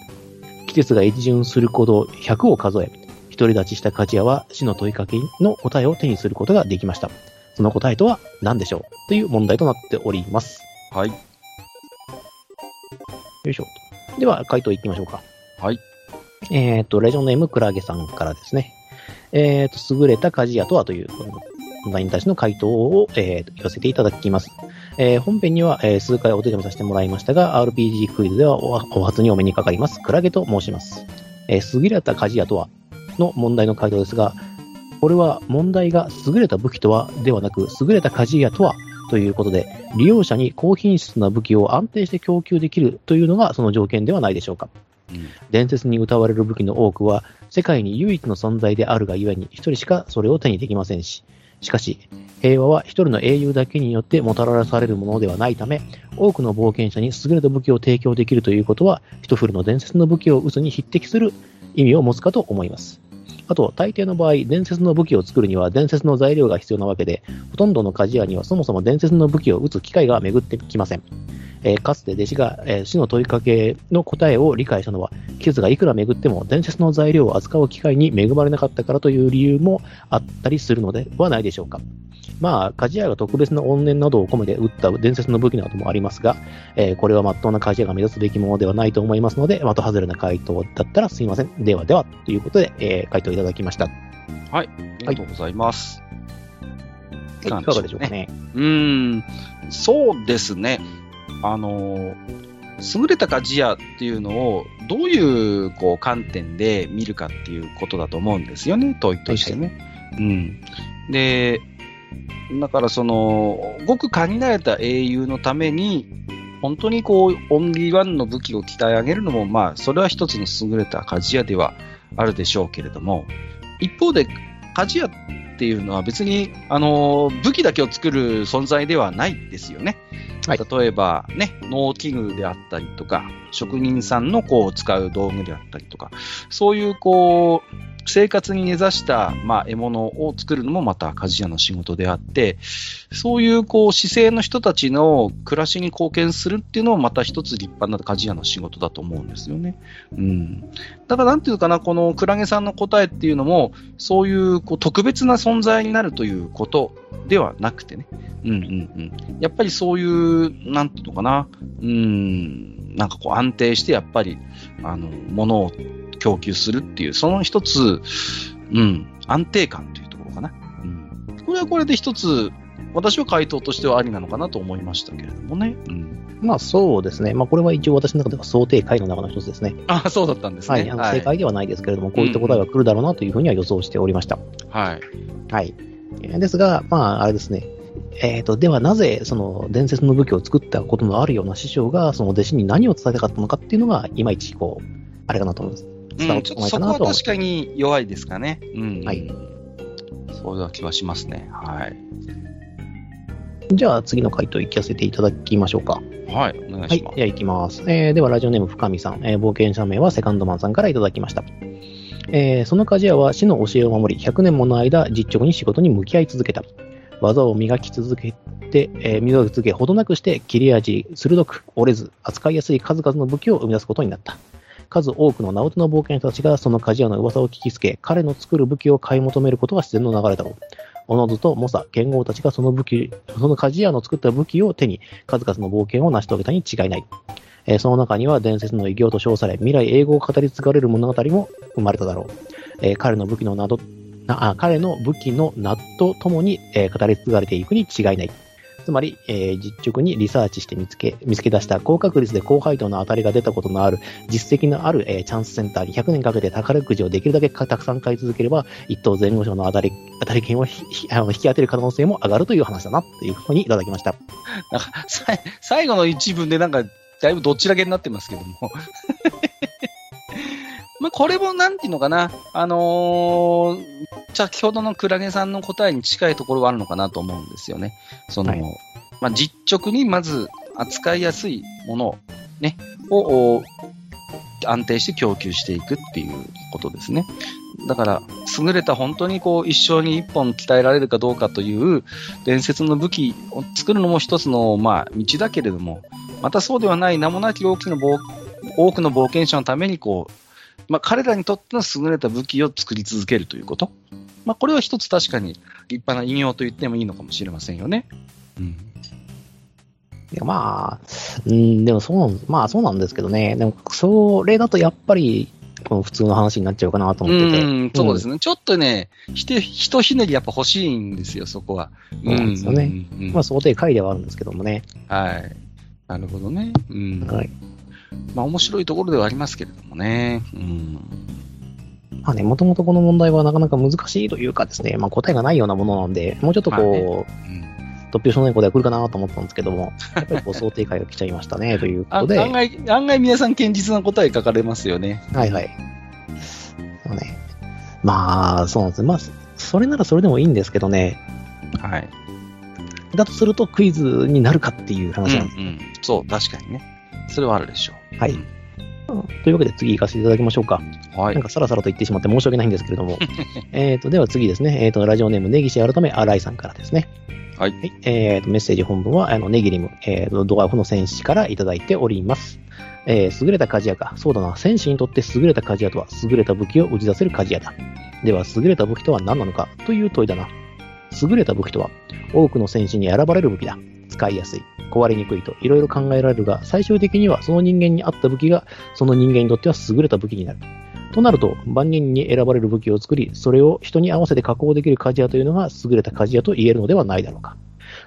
季節が一巡すること100を数え、独り立ちした鍛冶屋は死の問いかけの答えを手にすることができました。その答えとは何でしょうという問題となっております。はい。よいしょ。では、回答いきましょうか。はい。えっ、と、レジョンネームクラゲさんからですね。えっ、と、優れた鍛冶屋とはという問題に対しての回答を、えー寄せていただきます。えー本編には、えー数回お手紙させてもらいましたが、RPG クイズではおお初にお目にかかります、クラゲと申します。えー優れた鍛冶屋とはの問題の回答ですが、これは問題が優れた武器とはではなく、優れた鍛冶屋とはということで、利用者に高品質な武器を安定して供給できるというのがその条件ではないでしょうか。伝説に歌われる武器の多くは、世界に唯一の存在であるがゆえに、一人しかそれを手にできませんし、しかし、平和は一人の英雄だけによってもたらされるものではないため、多くの冒険者に優れた武器を提供できるということは、ヒトフルの伝説の武器を撃つに匹敵する意味を持つかと思います。あと、大抵の場合、伝説の武器を作るには伝説の材料が必要なわけで、ほとんどの鍛冶屋にはそもそも伝説の武器を撃つ機会が巡ってきません。えーかつて弟子が、えー死の問いかけの答えを理解したのは、季節がいくら巡っても伝説の材料を扱う機会に恵まれなかったからという理由もあったりするのではないでしょうか。まあ、鍛冶屋が特別な怨念などを込めて撃った伝説の武器などもありますが、えーこれは真っ当な鍛冶屋が目指すべきものではないと思いますので、的外れな回答だったらすいません。ではでは、ということで、えー回答いただきました。はい。ありがとうございます。いかがでしょうかね。うーん、そうですね。あの、優れた鍛冶屋っていうのを、どういうこう観点で見るかっていうことだと思うんですよね、問いとしてね。うん。で、だからその、ごく限られた英雄のために、本当にこう、オンリーワンの武器を鍛え上げるのも、まあ、それは一つの優れた鍛冶屋ではあるでしょうけれども、一方で、鍛冶屋っていうのは別に、あの、武器だけを作る存在ではないですよね。はい例えば、ね、農機具であったりとか、職人さんのこう使う道具であったりとか、そういうこう、生活に根ざした、まあ、獲物を作るのもまた鍛冶屋の仕事であって、そういうこう、姿勢の人たちの暮らしに貢献するっていうのもまた一つ立派な鍛冶屋の仕事だと思うんですよね。うん。だからなんていうかな、このクラゲさんの答えっていうのも、そういうこう特別な存在になるということではなくてね。うんうんうん。やっぱりそういう、なんていうのかな、うん、なんかこう安定してやっぱり、あの、ものを供給するっていう、その一つ、うん、安定感というところかな。うん。これはこれで一つ、私は回答としてはありなのかなと思いましたけれどもね。うん。まあそうですね。まあこれは一応私の中では想定回の中の一つですね。あ、そうだったんですね。はい。あの正解ではないですけれども、こういった答えが来るだろうなというふうには予想しておりました。はい。はい。えーですが、まあ、あれですね。えっ、と、ではなぜ、その、伝説の武器を作ったことのあるような師匠が、その弟子に何を伝えたかったのかっていうのが、いまいち、こう、あれかなと思います。伝わうん、ってこないちょっとそこかなと思います。は確かに弱いですかね。うん。はい。そういう気はしますね。はい。じゃあ、次の回答いかせていただきましょうか。はい。お願いはい。します。じゃあ、いきます。えーでは、ラジオネーム深見さん。えー冒険者名はセカンドマンさんからいただきました。えーその鍛冶屋は死の教えを守り、100年もの間、実直に仕事に向き合い続けた。技を磨き続けて、えー磨き続け、ほどなくして、切れ味、鋭く、折れず、扱いやすい数々の武器を生み出すことになった。数多くの名うての冒険者たちがその鍛冶屋の噂を聞きつけ、彼の作る武器を買い求めることが自然の流れだろう。おのずと猛者、剣豪たちがその武器、その鍛冶屋の作った武器を手に、数々の冒険を成し遂げたに違いない。えーその中には伝説の偉業と称され、未来永劫語り継がれる物語も生まれただろう。えー彼の武器の名となあ彼の武器の名とともに、えー語り継がれていくに違いない。つまり、えー実直にリサーチして見つけ、見つけ出した高確率で高配当の当たりが出たことのある、実績のある、えーチャンスセンターに100年かけて宝くじをできるだけたくさん買い続ければ、一等前後賞の当たり、当たり券をあの引き当てる可能性も上がるという話だな、というふうにいただきました。なんか最後の一文でなんか、だいぶどっちらけになってますけども。まあ、これもなんていうのかな。あのー先ほどのクラゲさんの答えに近いところはあるのかなと思うんですよね。その、はいまあ、実直にまず扱いやすいものを、ね、を、お安定して供給していくっていうことですね。だから、優れた本当にこう一生に一本鍛えられるかどうかという伝説の武器を作るのも一つの、まあ、道だけれども、またそうではない名もなき大きな冒多くの冒険者のためにこう、まあ、彼らにとっての優れた武器を作り続けるということ。まあ、これは一つ確かに立派な引用と言ってもいいのかもしれませんよね。うん。いやまあ、うん、でもそうなん、まあそうなんですけどね。でも、それだとやっぱり、この普通の話になっちゃうかなと思ってて。うん、そうですね。ちょっとね、ひて、ひとひねりやっぱ欲しいんですよ、そこは。そうなんですよねうんうんうんまあ想定回ではあるんですけどもね。はい。なるほどね。うん。はい。まあ面白いところではありますけれどもね。うん。まあね、もともとこの問題はなかなか難しいというかですね、まあ答えがないようなものなんで、もうちょっとまあこう、うん突拍子のない答えが来るかなと思ったんですけども、やっぱりこう想定回が来ちゃいましたね、というこあとで。案外、案外皆さん堅実な答え書かれますよね。はいはい。そうね。まあ、そうなんです。まあ、それならそれでもいいんですけどね。はい。だとするとクイズになるかっていううん話なんです。うん。そう、確かにね。それはあるでしょう。はいというわけで次行かせていただきましょうか。はいなん。かさらさらと言ってしまって申し訳ないんですけれども。えっと、では次ですね。えっ、と、ラジオネーム、ネギシ改め、新井さんからですね。はいえっ、と、メッセージ本文は、あの、ネギリム、えっ、と、ドワーフの戦士からいただいております。えー優れた鍛冶屋か。そうだな。戦士にとって優れた鍛冶屋とは、優れた武器を打ち出せる鍛冶屋だ。では、優れた武器とは何なのかという問いだな。優れた武器とは、多くの戦士に選ばれる武器だ。使いやすい、壊れにくいといろいろ考えられるが、最終的にはその人間に合った武器がその人間にとっては優れた武器になる。となると、万人に選ばれる武器を作り、それを人に合わせて加工できる鍛冶屋というのが優れた鍛冶屋と言えるのではないだろうか。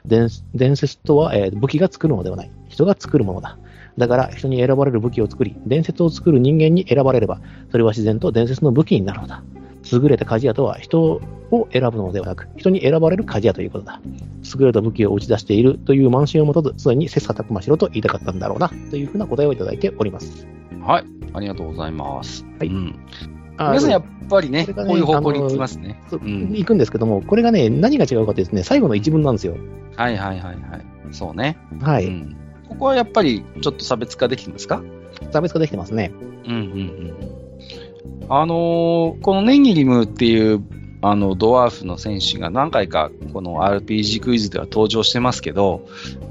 伝説とは、えー武器が作るのではない。人が作るものだ。だから、人に選ばれる武器を作り、伝説を作る人間に選ばれれば、それは自然と伝説の武器になるのだ。優れた鍛冶屋とは人を選ぶのではなく、人に選ばれる鍛冶屋ということだ。優れた武器を打ち出しているという慢心を持たず、すでに切磋琢磨しろと言いたかったんだろうな、というふうな答えをいただいております。はい。ありがとうございます。はいうん。あ皆さんやっぱりね、こねこういう方向に行きますね。うん行くんですけども、これがね、何が違うかというとね、最後の一文なんですよ。はいはいはいはい。そうね。はい。うんここはやっぱりちょっと差別化できてますか？差別化できてますね。うんうんうん。あのーこのネギリムっていう、あの、ドワーフの戦士が何回かこの RPG クイズでは登場してますけど、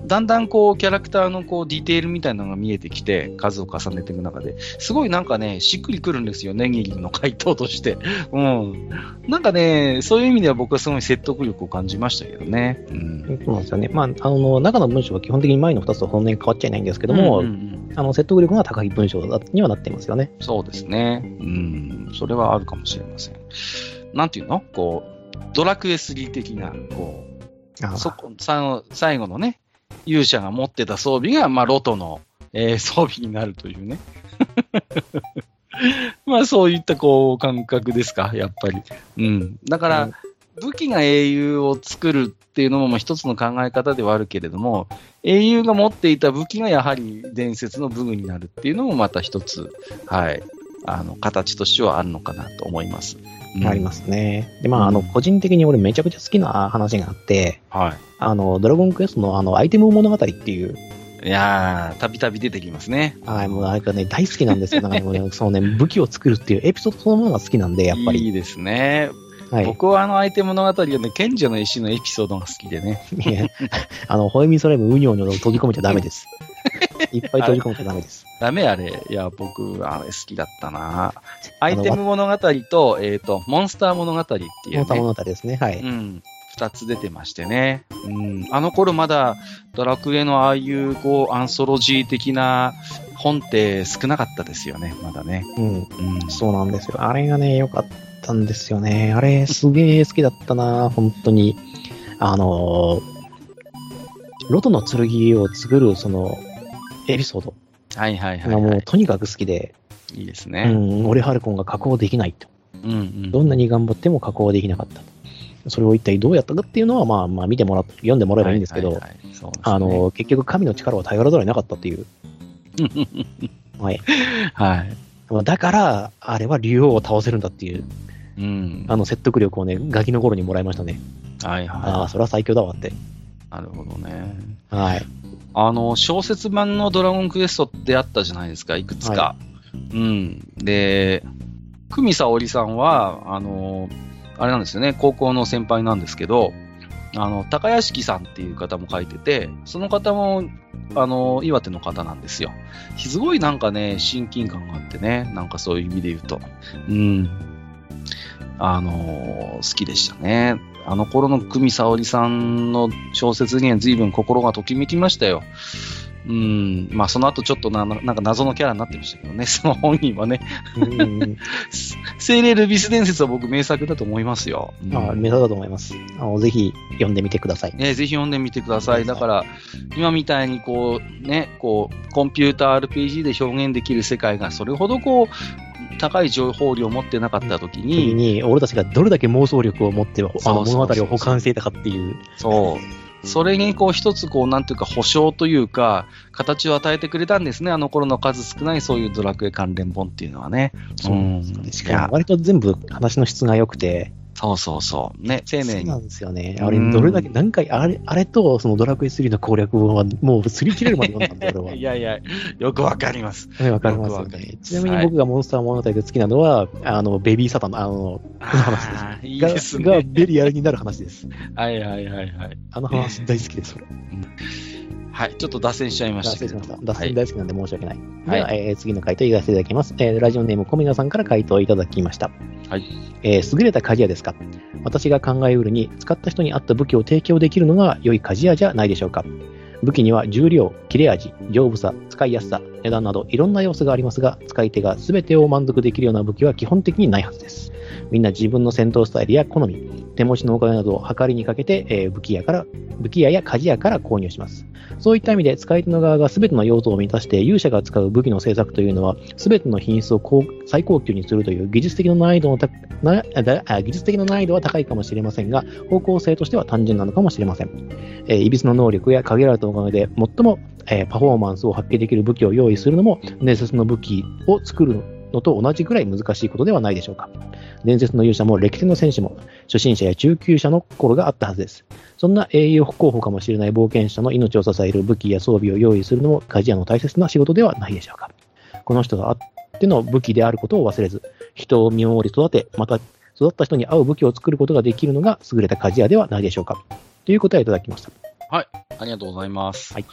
だんだんこう、キャラクターのこう、ディテールみたいなのが見えてきて、数を重ねていく中で、すごいなんかね、しっくりくるんですよ、ネギリムの回答として。うん。なんかね、そういう意味では僕はすごい説得力を感じましたけどね。うん。そうなんですよね。まあ、あの、中の文章は基本的に前の2つとそんなに変わっちゃいないんですけども、うんうんうんあの、説得力が高い文章だにはなっていますよね。そうですね。うん。それはあるかもしれません。なんていうの？こう、ドラクエ3的な、こあう、そこ、最後のね、勇者が持ってた装備が、まあ、ロトの、えー装備になるというね。まあ、そういった、こう、感覚ですか、やっぱり。うん。だから、うん武器が英雄を作るっていうのもまあ一つの考え方ではあるけれども、英雄が持っていた武器がやはり伝説の武具になるっていうのもまた一つ、はい、あの、形としてはあるのかなと思います。うんありますね。で、まあ、あの、個人的に俺めちゃくちゃ好きな話があって、はあの、ドラゴンクエストのあの、アイテム物語っていう、い。いやー、たびたび出てきますね。はい、もうあれがね、大好きなんですよ。なんかもうね、そのね、武器を作るっていうエピソードそのものが好きなんで、やっぱり。いいですね。はい。僕はあのアイテム物語はね、賢者の石のエピソードが好きでね。いやあの、ホエミソレムウニョウニョを閉じ込めちゃダメです。いっぱい閉じ込めちゃダメです。ダメあれ。いや、僕、あれ好きだったなアイテム物語と、えっ、と、モンスター物語っていうね。モンスター物語ですね。はい。うん。二つ出てましてね。うん。あの頃まだ、ドラクエのああいう、こう、アンソロジー的な本って少なかったですよね、まだね。うん。うん。そうなんですよ。あれがね、良かったんですよね。あれ、すげえ好きだったな、本当に。あのーロトの剣を作る、その、エピソードはいはいはい、がもうはい。とにかく好きで、いいですうね。ん、俺ハルコンが加工できないと。うんうん。どんなに頑張っても加工できなかったと。それを一体どうやったかっていうのは、まあまあ見てもらって、読んでもらえばいいんですけど、はいはいはいそうですねあの、結局神の力は頼らざるを得なかったっていう。はい。はい。だから、あれは竜王を倒せるんだっていう、うん。あの説得力をね、ガキの頃にもらいましたね。はいああ、はそれは最強だわって。い。なるほどね。はい。あの、小説版のドラゴンクエストってあったじゃないですか、いくつか。はうん。で、久美沙織さんは、あの、あれなんですよね、高校の先輩なんですけど、あの、高屋敷さんっていう方も書いてて、その方も、あの、岩手の方なんですよ。すごいなんかね、親近感があってね、なんかそういう意味で言うと。うん。あの、好きでしたね。あの頃の久美沙織さんの小説には随分心がときめきましたよ。うん。まあ、その後ちょっとな、ななんか謎のキャラになってましたけどね、その本人はね。うん 精霊ルビス伝説は僕名作だと思いますよ。うんまあ、名作だと思います。あのぜひ読んでみてください。ね、ぜひ読んでみてください。だから、今みたいにこう、ね、こう、コンピューター RPG で表現できる世界がそれほどこう、高い情報量を持ってなかった時時に、に、俺たちがどれだけ妄想力を持って、あの物語を保管していたかっていう。そう。それにこう一つこう、なんていうか保証というか、形を与えてくれたんですね。あの頃の数少ないそういうドラクエ関連本っていうのはね。そううんしかも割と全部話の質が良くて、そうそうそう。ね、丁寧にそうな。んですよね。あれ、どれだけ、何回、あれ、あれと、そのドラクエ3の攻略本は、もう擦り切れるまで読んだんで、俺は。いやいや、よくわかります。はい、わかりますよ。ねちなみに僕がモンスター物語で好きなのは、あの、ベビーサタンの、あの、この話です。いいがですがね。ベリアルになる話です。はいはいはいはい。あの話大好きです、それ。はい、ちょっと脱線しちゃいましたけど脱線大好きなんで申し訳ない。はいでは、えー次の回答いかせていただきます。えーラジオネームコメガさんから回答いただきました。はい。えー優れた鍛冶屋ですか？私が考えうるに、使った人に合った武器を提供できるのが良い鍛冶屋じゃないでしょうか。武器には重量、切れ味、丈夫さ、使いやすさ、値段などいろんな要素がありますが、使い手が全てを満足できるような武器は基本的にないはずです。みんな自分の戦闘スタイルや好み、手持ちのお金などを測りにかけて、えー武器屋から、武器屋や鍛冶屋から購入します。そういった意味で使い手の側が全ての用途を満たして勇者が使う武器の製作というのは全ての品質を最高級にするという技術的な難易度のな技術的な難易度は高いかもしれませんが方向性としては単純なのかもしれません。え、いびつの能力や限られたお金で最も、えーパフォーマンスを発揮できる武器を用意するのも伝説の武器を作るのと同じくらい難しいことではないでしょうか。伝説の勇者も歴戦の戦士も初心者や中級者の心があったはずです。そんな英雄候補かもしれない冒険者の命を支える武器や装備を用意するのも鍛冶屋の大切な仕事ではないでしょうか。この人があっての武器であることを忘れず、人を見守り育て、また育った人に合う武器を作ることができるのが優れた鍛冶屋ではないでしょうか。という答えをいただきました。ありがとうございます。はい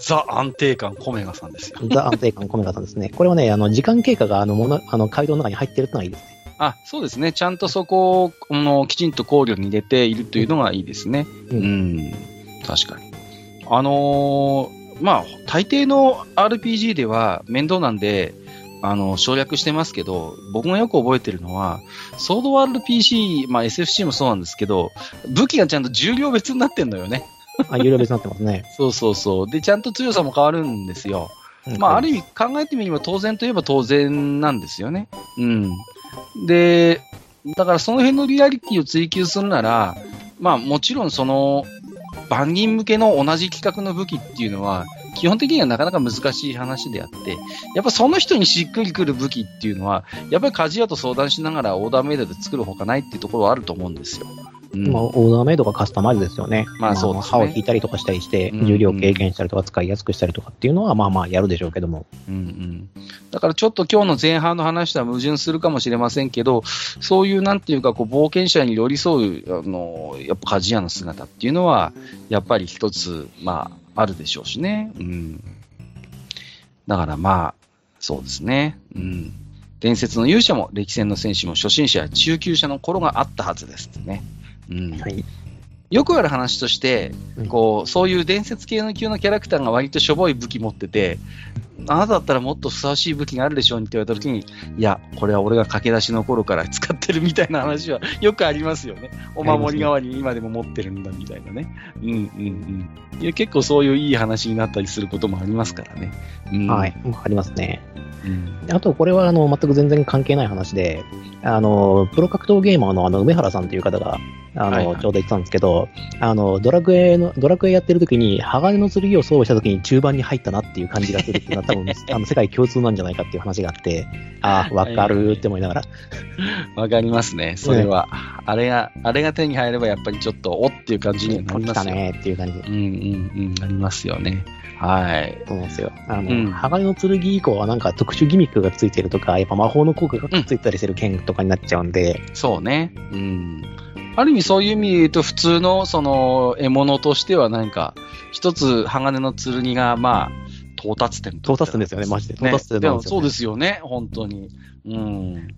ザ安定感コメガさんですよ。ザ・安定感コメガさんですね。これはね、あの、時間経過があの、もの、あの、街道の中に入ってるってのがいいですね。あ、そうですね。ちゃんとそこを、この、きちんと考慮に入れているというのがいいですね。ううんん。確かに。あのーまあ、大抵の RPG では面倒なんで、あの、省略してますけど、僕がよく覚えてるのは、ソード RPG、まあ SFC もそうなんですけど、武器がちゃんと重量別になってんのよね。あ、有料別になってますね。そうそうそう。で、ちゃんと強さも変わるんですよ。まあ、ある意味考えてみれば当然といえば当然なんですよね。うん。で、だからその辺のリアリティを追求するなら、まあもちろんその、万人向けの同じ企画の武器っていうのは、基本的にはなかなか難しい話であって、やっぱその人にしっくりくる武器っていうのは、やっぱり鍛冶屋と相談しながらオーダーメイドで作るほかないっていうところはあると思うんですよ。うんまあ、オーダーメイドがカスタマイズですよね。まあそうですね刃を引いたりとかしたりして、うん重量軽減したりとか使いやすくしたりとかっていうのは、まあまあやるでしょうけども。うんうん、だからちょっと今日の前半の話とは矛盾するかもしれませんけど、そういうなんていうかこう冒険者に寄り添う、あの、やっぱ鍛冶屋の姿っていうのは、やっぱり一つ、まあ、あるでしょうしね。うん。だからまあ、そうですね。うん。伝説の勇者も歴戦の戦士も初心者や中級者の頃があったはずですってね。うん。はい。よくある話としてうん、こう、そういう伝説系の級のキャラクターが割としょぼい武器持ってて、あなただったらもっとふさわしい武器があるでしょうにって言われた時に、いや、これは俺が駆け出しの頃から使ってるみたいな話はよくありますよね。お守り代わりに今でも持ってるんだみたいなね。うんうんうん。いや、結構そういういい話になったりすることもありますからね。うん、はい。ありますね。うん。あと、これは、あの、全く全然関係ない話で、あの、プロ格闘ゲーマーの、あの、梅原さんという方が、あの、はいはいちょうど言ってたんですけど、あの、ドラクエの、ドラクエやってる時に、鋼の剣を装備した時に中盤に入ったなっていう感じがするっていうのは、多分、あの、世界共通なんじゃないかっていう話があって、ああ、わかるって思いながら、わかりますね。それは。あれが、あれが手に入ればやっぱりちょっと、おっていう感じにはなり来たますよね。ねっていう感じで。うんうんうん。ありますよね。はい。そうなんですよ。あの、うん鋼の剣以降はなんか特殊ギミックがついてるとか、やっぱ魔法の効果がついてたりする剣とかになっちゃうんで、そうね。うん。ある意味そういう意味で言うと、普通のその獲物としてはなんか、一つ鋼の剣がまあ、到達点到達点ですよねマジでね到達点ねでもそうですよね、本当に。うん。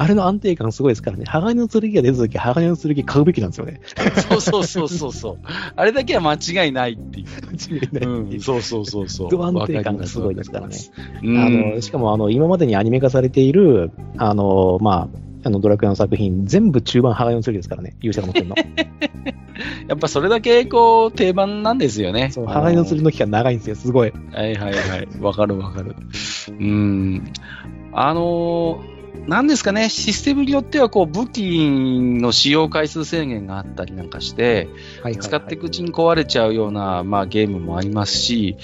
あれの安定感すごいですからね。鋼の剣が出た時、鋼の剣買うべきなんですよね。そうそうそうそうそう。あれだけは間違いないっていう。間違いないううん、そうそうそうそう。ド安定感がすごいですからね。あうんの、しかもあの、今までにアニメ化されている、あの、まあ、あの、ドラクエの作品、全部中盤鋼の剣ですからね。勇者が持ってるの。やっぱそれだけこう定番なんですよね。そう、鋼の剣の期間長いんですよ。すごい。はいはいはい。わかるわかる。うん。あのーなんですかね、システムによってはこう武器の使用回数制限があったりなんかして、はい使っていくうちに壊れちゃうような、まあ、ゲームもありますし、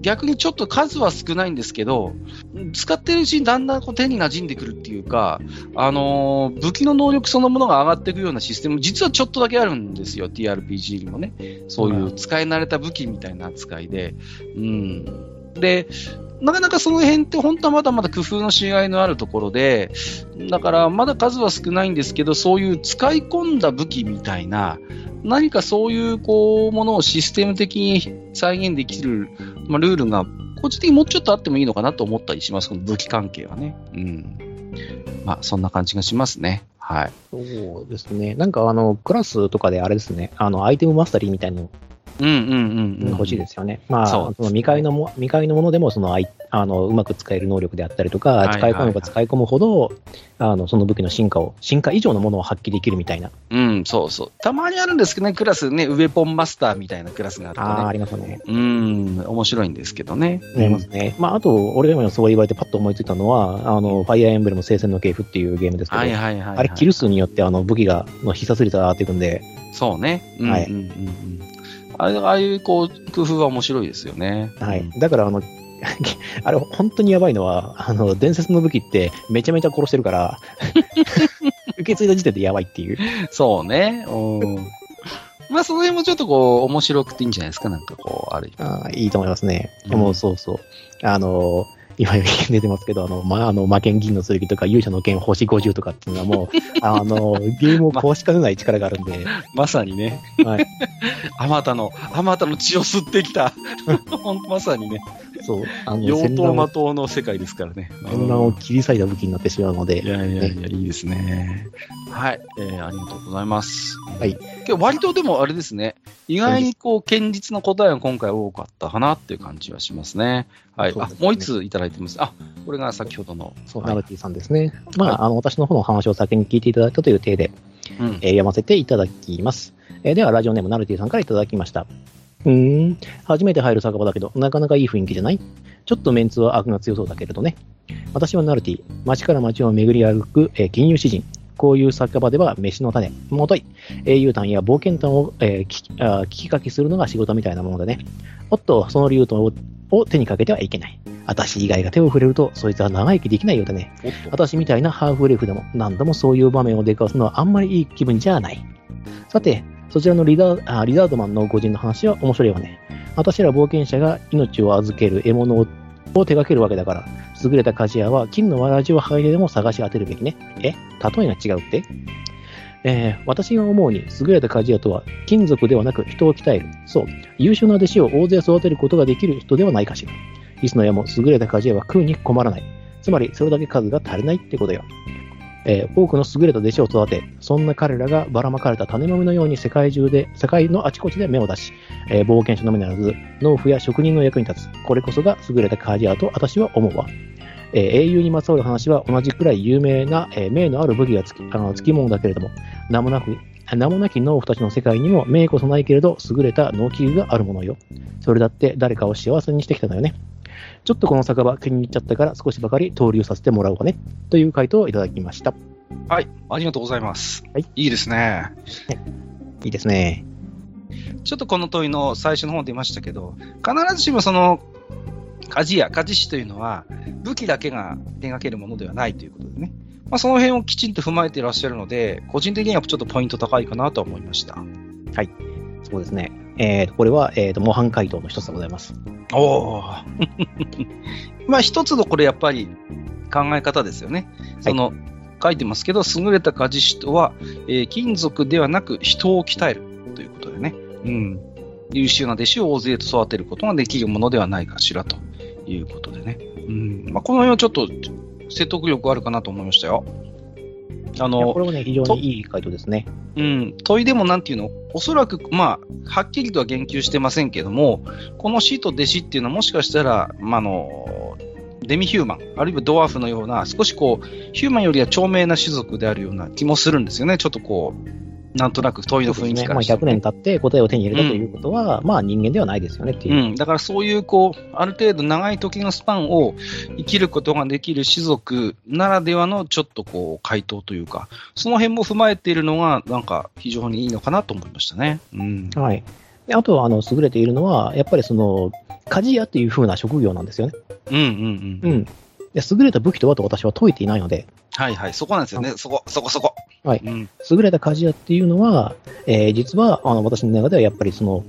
逆にちょっと数は少ないんですけど、使ってるうちにだんだんこう手に馴染んでくるっていうか、あのー武器の能力そのものが上がっていくようなシステム、実はちょっとだけあるんですよ、TRPG にもね。そういう使い慣れた武器みたいな扱いで。うん。で、なかなかその辺って本当はまだまだ工夫のしがいのあるところで、だからまだ数は少ないんですけど、そういう使い込んだ武器みたいな、何かそういうこうものをシステム的に再現できる、まあ、ルールが個人的にもうちょっとあってもいいのかなと思ったりします、この武器関係はね。うん。まあそんな感じがしますね。はい。そうですね。なんかあの、クラスとかであれですね、あの、アイテムマスタリーみたいなの、欲しいですよね。まあ、その未開のも、未開のものでも、その、あいあの、うまく使える能力であったりとか、使い込めば使い込むほど、あの、その武器の進化を、進化以上のものを発揮できるみたいな。うん、そうそう。たまにあるんですけどね、クラスね、ウェポンマスターみたいなクラスがあるとね。ああ、ありますよね。うん、面白いんですけどね。ありますね。まあ、あと、俺でもそう言われてパッと思いついたのは、あの、ファイアーエンブレム聖戦の系譜っていうゲームですけど、はいはいはい、はい。あれ、キル数によってあの武器が、の必殺率が上がっていくんで、そうね。うん、はいうんうんうん。あれ、ああいう、こう、工夫は面白いですよね。はい。だから、あの、あれ、本当にやばいのは、あの、伝説の武器ってめちゃめちゃ殺してるから、受け継いだ時点でやばいっていう。そうね。うん。まあ、その辺もちょっとこう、面白くていいんじゃないですか？なんかこう、ある意味。あーいいと思いますね。うんもうそうそう。あの、今出てますけど、あの、ま、あの、魔剣銀の剣とか勇者の剣星50とかっていうのはもう、あの、ゲームを壊しかねない力があるんで、まさにね。はい。あまたの、あまたの血を吸ってきた。まさにね。そう、あの、妖刀魔刀の世界ですからね。戦乱を切り裂いた武器になってしまうのいで、やいやいや、いいですね。はい、えー、ありがとうございます。はい。今日割とでもあれですね、意外にこう、堅実な答えが今回多かったかなっていう感じはしますね。はい。あもう一ついただいてます。あ、これが先ほどの。そう、はいナルティさんですね。まあ、あの、私の方の話を先に聞いていただいたという体で、うん。えー読ませていただきます。えーでは、ラジオネームナルティさんからいただきました。うーん、初めて入る酒場だけど、なかなかいい雰囲気じゃない？ちょっとメンツは悪が強そうだけれどね。私はナルティ、街から街を巡り歩く、えー金融詩人。こういう酒場では飯の種、もとい、英雄譚や冒険譚を、えー聞きあー聞き書きするのが仕事みたいなものでね。おっと、その竜刀をを手にかけてはいけない。私以外が手を触れると、そいつは長生きできないようでね。私みたいなハーフレフでも何度もそういう場面を出かわすのはあんまりいい気分じゃない。さて、そちらのリザーあリザードマンの御人の話は面白いわね。私ら冒険者が命を預ける獲物をを手掛けるわけだから、優れた鍛冶屋は金のわらじを剥いででも探し当てるべきね。え？例えが違うって？えー私が思うに優れた鍛冶屋とは金属ではなく人を鍛える。そう、優秀な弟子を大勢育てることができる人ではないかしら。いつの矢も優れた鍛冶屋は食うに困らない。つまり、それだけ数が足りないってことよ。えー多くの優れた弟子を育て、そんな彼らがばらまかれた種もみのように世界中で、世界のあちこちで芽を出し、えー冒険者のみならず、農夫や職人の役に立つ。これこそが優れたカージアと私は思うわ。えー英雄にまつわる話は同じくらい有名な、えー名のある武器がつきあのつきものだけれども、名もなく、名もなき農夫たちの世界にも名こそないけれど、優れた農機具があるものよ。それだって誰かを幸せにしてきたのよね。ちょっとこの酒場気に入っちゃったから少しばかり登竜させてもらおうかね。という回答をいただきました。はい。ありがとうございます。はい。いいですね。いいですね。ちょっとこの問いの最初の方出ましたけど、必ずしもその、鍛冶屋、鍛冶師というのは、武器だけが手掛けるものではないということでね。まあ、その辺をきちんと踏まえていらっしゃるので、個人的にはちょっとポイント高いかなとは思いました。そうですね。えーと、これは、えーと、模範回答の一つでございます。おお。まあ一つのこれやっぱり考え方ですよね。その、書いてますけど、優れた鍛冶師とは、えー金属ではなく人を鍛えるということでね。うん。優秀な弟子を大勢と育てることができるものではないかしらということでね。うん。まあこの辺はちょっと説得力あるかなと思いましたよ。あのこ、れはね、非常にいい回答ですね。うん、問いでもなんていうの、おそらく、まあ、はっきりとは言及してませんけども、この死と弟子っていうのはもしかしたら、まあ、あの、デミヒューマン、あるいはドワーフのような、少しこう、ヒューマンよりは長命な種族であるような気もするんですよね。ちょっとこう、なんとなく問いの雰囲気ねまあ、からして100年経って答えを手に入れたということは、まあ人間ではないですよねっていう。うん、だからそういう、こう、ある程度長い時のスパンを生きることができる種族ならではのちょっとこう、回答というか、その辺も踏まえているのが、なんか非常にいいのかなと思いましたね。うん。はい。であとは、あの、優れているのは、やっぱりその、鍛冶屋っていう風な職業なんですよね。うんうんう。うんん。で優れた武器とはと私は解いていないので、はいはい。そこなんですよね。そこ、そこそこ。はいうん。優れた鍛冶屋っていうのは、えー実は、あの、私の中ではやっぱりその、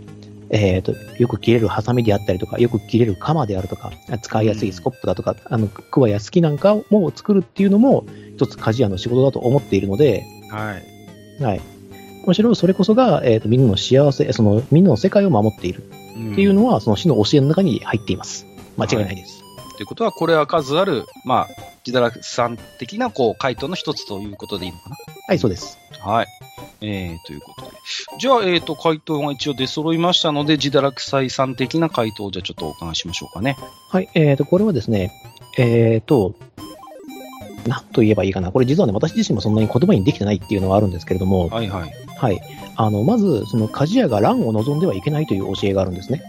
えっ、と、よく切れるハサミであったりとか、よく切れる鎌であるとか、使いやすいスコップだとか、あの、クワやスキなんかも作るっていうのも、一つ鍛冶屋の仕事だと思っているので、はい。はい。むしろそれこそが、えっ、と、みんなの幸せ、その、みんなの世界を守っているっていうのは、その死の教えの中に入っています。間違いないです。ということは、これは数ある、まあ、ジダラクさん的な、こう、回答の一つということでいいのかはい、そうです。なはい。えー、ということで。じゃあ、えっ、と、回答が一応出揃いましたので、ジダラクサイさん的な回答をじゃあちょっとお伺いしましょうかね。はい、えっ、と、これはですね、えっ、と、なんと言えばいいかな。これ実はね、私自身もそんなに言葉にできてないっていうのがあるんですけれども、はいはい。はい。あの、まず、その鍛冶屋が乱を望んではいけないという教えがあるんですね。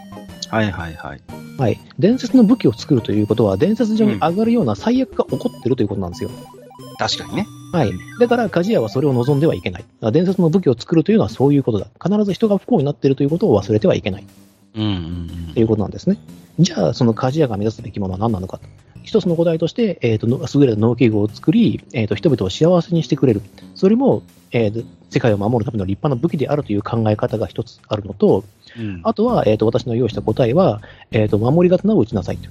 はいはいはい。はい。伝説の武器を作るということは、伝説上に上がるような最悪が起こってるということなんですよ。確かにね。はい。だから、鍛冶屋はそれを望んではいけない。伝説の武器を作るというのはそういうことだ。必ず人が不幸になっているということを忘れてはいけないうんうんということなんですね。じゃあ、その鍛冶屋が目指すべきものは何なのか。一つの答えとして、えっ、と、の優れた農機具を作り、えっ、と、人々を幸せにしてくれる。それも、えー世界を守るための立派な武器であるという考え方が一つあるのと、うん。うん、あとは、えっ、と、私の用意した答えは、えっ、と、守り刀を打ちなさいと。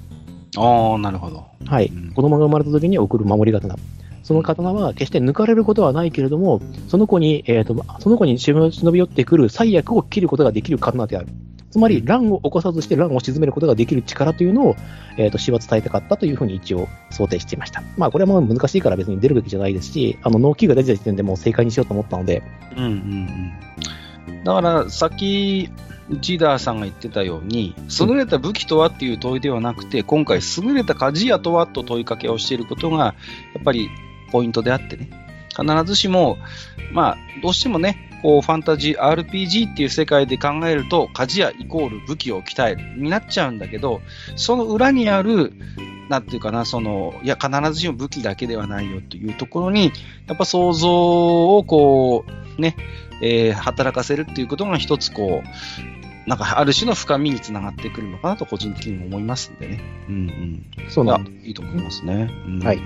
ああ、なるほど。はい。うん子供が生まれた時に送る守り刀。その刀は決して抜かれることはないけれども、その子に、えっ、と、その子に忍び寄ってくる最悪を切ることができる刀である。つまり、乱を起こさずして乱を鎮めることができる力というのを、えっ、と、詩は伝えたかったというふうに一応想定していました。まあ、これはもう難しいから別に出るべきじゃないですし、あの、納期が出てた時点でもう正解にしようと思ったので、うんうんうん。だから、さっき、ジーダーさんが言ってたように、優れた武器とはっていう問いではなくて、今回、優れた鍛冶屋とはと問いかけをしていることが、やっぱりポイントであってね。必ずしも、まあ、どうしてもね、こう、ファンタジー RPG っていう世界で考えると、鍛冶屋イコール武器を鍛えるになっちゃうんだけど、その裏にある、なんていうかな、その、いや、必ずしも武器だけではないよというところに、やっぱ想像をこう、ね、えー働かせるっていうことが一つこう、なんかある種の深みにつながってくるのかなと個人的にも思いますんでね。うんうん。そうなんいやいいと思いますね。うんはい。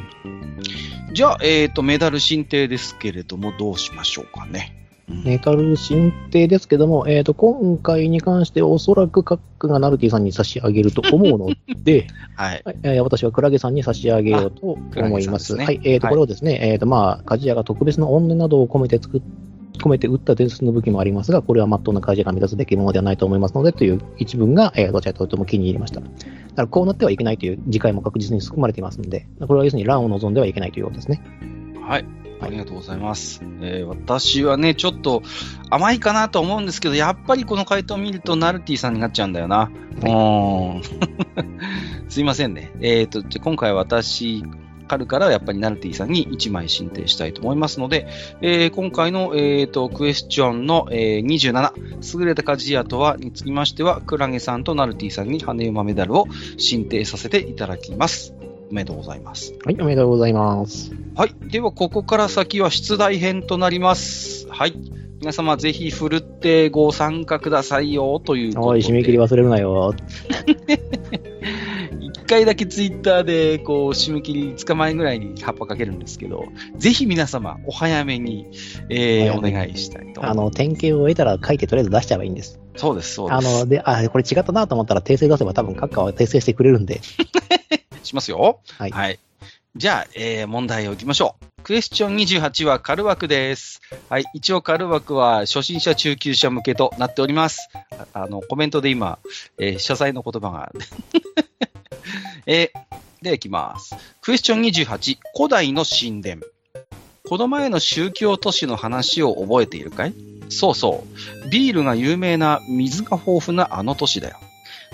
じゃあ、えっ、と、メダル申請ですけれども、どうしましょうかね。うんメタル申請ですけども、えっ、と、今回に関しておそらくカックがナルティさんに差し上げると思うので、はい。はい、えー私はクラゲさんに差し上げようと思います。はい、えーと、はいこれをですね、えーと、まあ、鍛冶屋が特別な怨念などを込めて作っ込めて打った伝説の武器もありますが、これは真っ当な鍛冶屋が目指すべきものではないと思いますので、という一文が、えーどちらかというとも気に入りました。だから、こうなってはいけないという次回も確実に含まれていますので、これは要するに乱を望んではいけないということですね。はい。ありがとうございます。えー私はね、ちょっと甘いかなと思うんですけど、やっぱりこの回答を見ると、ナルティさんになっちゃうんだよな。うーん。すいませんね。えっ、と、じゃあ今回私、カルからやっぱりナルティさんに1枚申請したいと思いますので、えー今回の、えー、とクエスチョンの、えー27、優れた鍛冶屋とはにつきましては、クラゲさんとナルティさんに羽馬メダルを申請させていただきます。おめでとうございます。はい、おめでとうございます。はい。では、ここから先は出題編となります。はい。皆様、ぜひ、ふるってご参加くださいよ、という。おい、締め切り忘れるなよ。一回だけツイッターで、こう、締め切り5日前ぐらいに葉っぱかけるんですけど、ぜひ皆様、お早めに、えー、お願いしたいと。あの、典型を得たら書いてとりあえず出しちゃえばいいんです。そうです、そうです。あの、で、あ、これ違ったなと思ったら訂正出せば多分閣下は訂正してくれるんで。しますよ。はいじゃあ、えー問題をいきましょう。クエスチョン28はカル枠です。はい。一応カル枠は初心者中級者向けとなっております。ああの、コメントで今、えー謝罪の言葉が。えーではいきます。クエスチョン28、古代の神殿。この前の宗教都市の話を覚えているかい？そうそう。ビールが有名な水が豊富なあの都市だよ。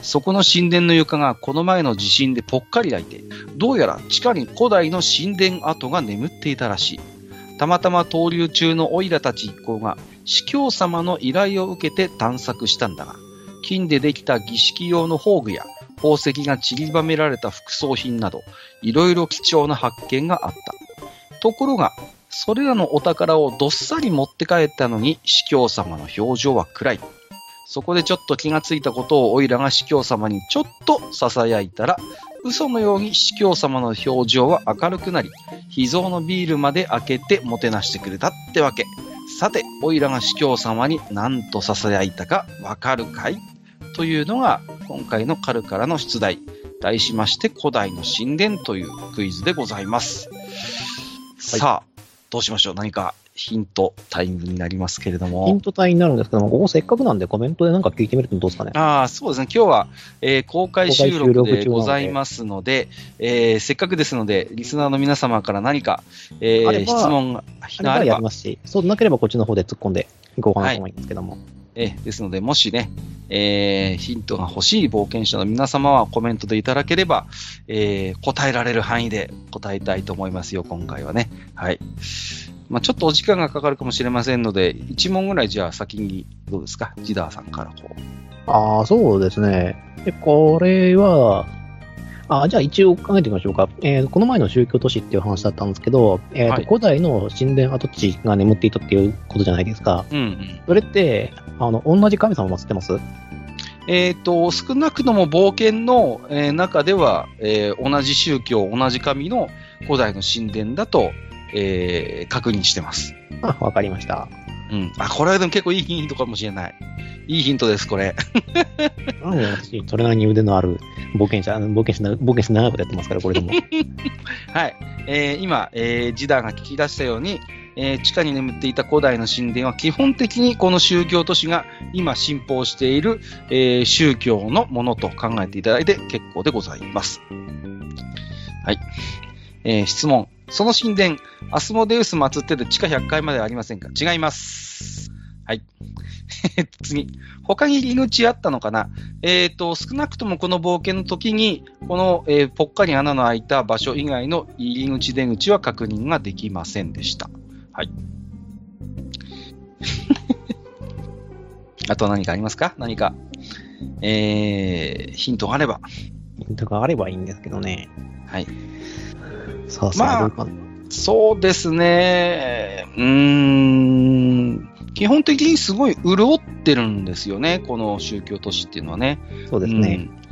そこの神殿の床がこの前の地震でぽっかり開いて、どうやら地下に古代の神殿跡が眠っていたらしい。たまたま投留中のオイラたち一行が司教様の依頼を受けて探索したんだが、金でできた儀式用の宝具や宝石が散りばめられた副葬品など、いろいろ貴重な発見があった。ところが、それらのお宝をどっさり持って帰ったのに、司教様の表情は暗い。そこでちょっと気がついたことをオイラが司教様にちょっと囁いたら、嘘のように司教様の表情は明るくなり、秘蔵のビールまで開けてもてなしてくれたってわけ。さて、オイラが司教様に何と囁いたかわかるかい？というのが、今回のカルからの出題。題しまして、古代の神殿というクイズでございます。さあ、どうしましょう？何かヒントタイムになりますけれども。ヒント体になるんですけども、ここせっかくなんでコメントでなんか聞いてみるとどうですかね。ああ、そうですね。今日は、えー公開収録録でございますので、えーせっかくですので、リスナーの皆様から何か、えー質問があればありますし、そうでなければこっちの方で突っ込んでいこうかなと思いますけども。えーですので、もしね、えーヒントが欲しい冒険者の皆様はコメントでいただければ、えー答えられる範囲で答えたいと思いますよ、今回はね。はい。まあ、ちょっとお時間がかかるかもしれませんので、1問ぐらいじゃあ先にどうですか？ジダーさんからこう。ああ、そうですね。で、これは、あじゃあ一応考えてみましょうか。えーこの前の宗教都市っていう話だったんですけど、えーとはい古代の神殿跡地が眠っていたっていうことじゃないですか。うんうん。それって、あの、同じ神様を祀ってます？えっ、と、少なくとも冒険の、えー中では、えー同じ宗教、同じ神の古代の神殿だと、えー確認してます。あ、わかりました。うん。あ、これはでも結構いいヒントかもしれない。いいヒントです、これ。なので私、それなりに腕のある冒険者、冒険者な、冒険者長いことやってますから、これでも。はい。えー今、えージダーが聞き出したように、えー地下に眠っていた古代の神殿は基本的にこの宗教都市が今信奉している、えー宗教のものと考えていただいて結構でございます。はい。えー質問。その神殿、アスモデウス祀ってる地下100階まではありませんか？違います。はい。次。他に入り口あったのかな？えっ、と、少なくともこの冒険の時に、この、えーぽっかり穴の開いた場所以外の入り口出口は確認ができませんでした。はい。あと何かありますか？何か、えー、ヒントがあれば。ヒントがあればいいんですけどね。はい。さあさあ、まあ。そうですね。うーん。基本的にすごい潤ってるんですよね。この宗教都市っていうのはね。そうですね。うん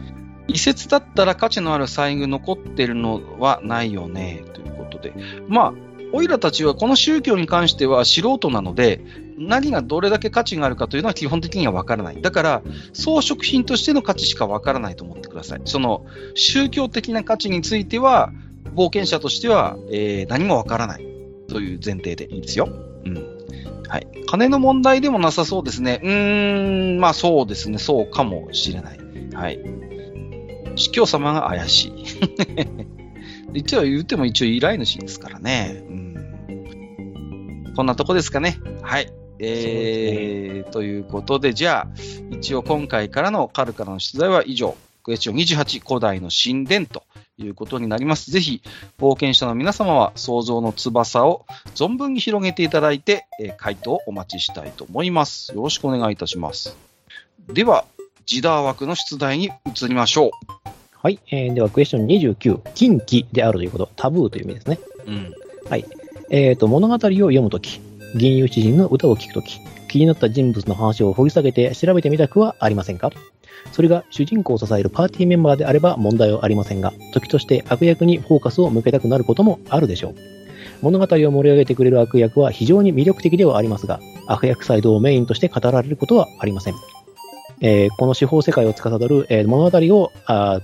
移設だったら価値のある細具残ってるのはないよね、ということで。まあ、オイラたちはこの宗教に関しては素人なので、何がどれだけ価値があるかというのは基本的にはわからない。だから、装飾品としての価値しかわからないと思ってください。その、宗教的な価値については、冒険者としては、えー何もわからない。という前提でいいですよ。うん。はい。金の問題でもなさそうですね。うーん、まあそうですね。そうかもしれない。はい。司教様が怪しい。一応言っても一応依頼主ですからね。うん。こんなとこですかね。はい。えー、ということで、じゃあ、一応今回からのカルからの出題は以上。クエスチョン28、古代の神殿ということになります。ぜひ、冒険者の皆様は想像の翼を存分に広げていただいて、えー回答をお待ちしたいと思います。よろしくお願いいたします。では、ジダー枠の出題に移りましょう。はい。えーでは、クエスチョン29。禁忌であるということ。タブーという意味ですね。うん。えっ、と、物語を読むとき、銀融詩人の歌を聴くとき、気になった人物の話を掘り下げて調べてみたくはありませんか？それが主人公を支えるパーティーメンバーであれば問題はありませんが、時として悪役にフォーカスを向けたくなることもあるでしょう。物語を盛り上げてくれる悪役は非常に魅力的ではありますが、悪役サイドをメインとして語られることはありません。えーこの司法世界を司る、えー物語をあー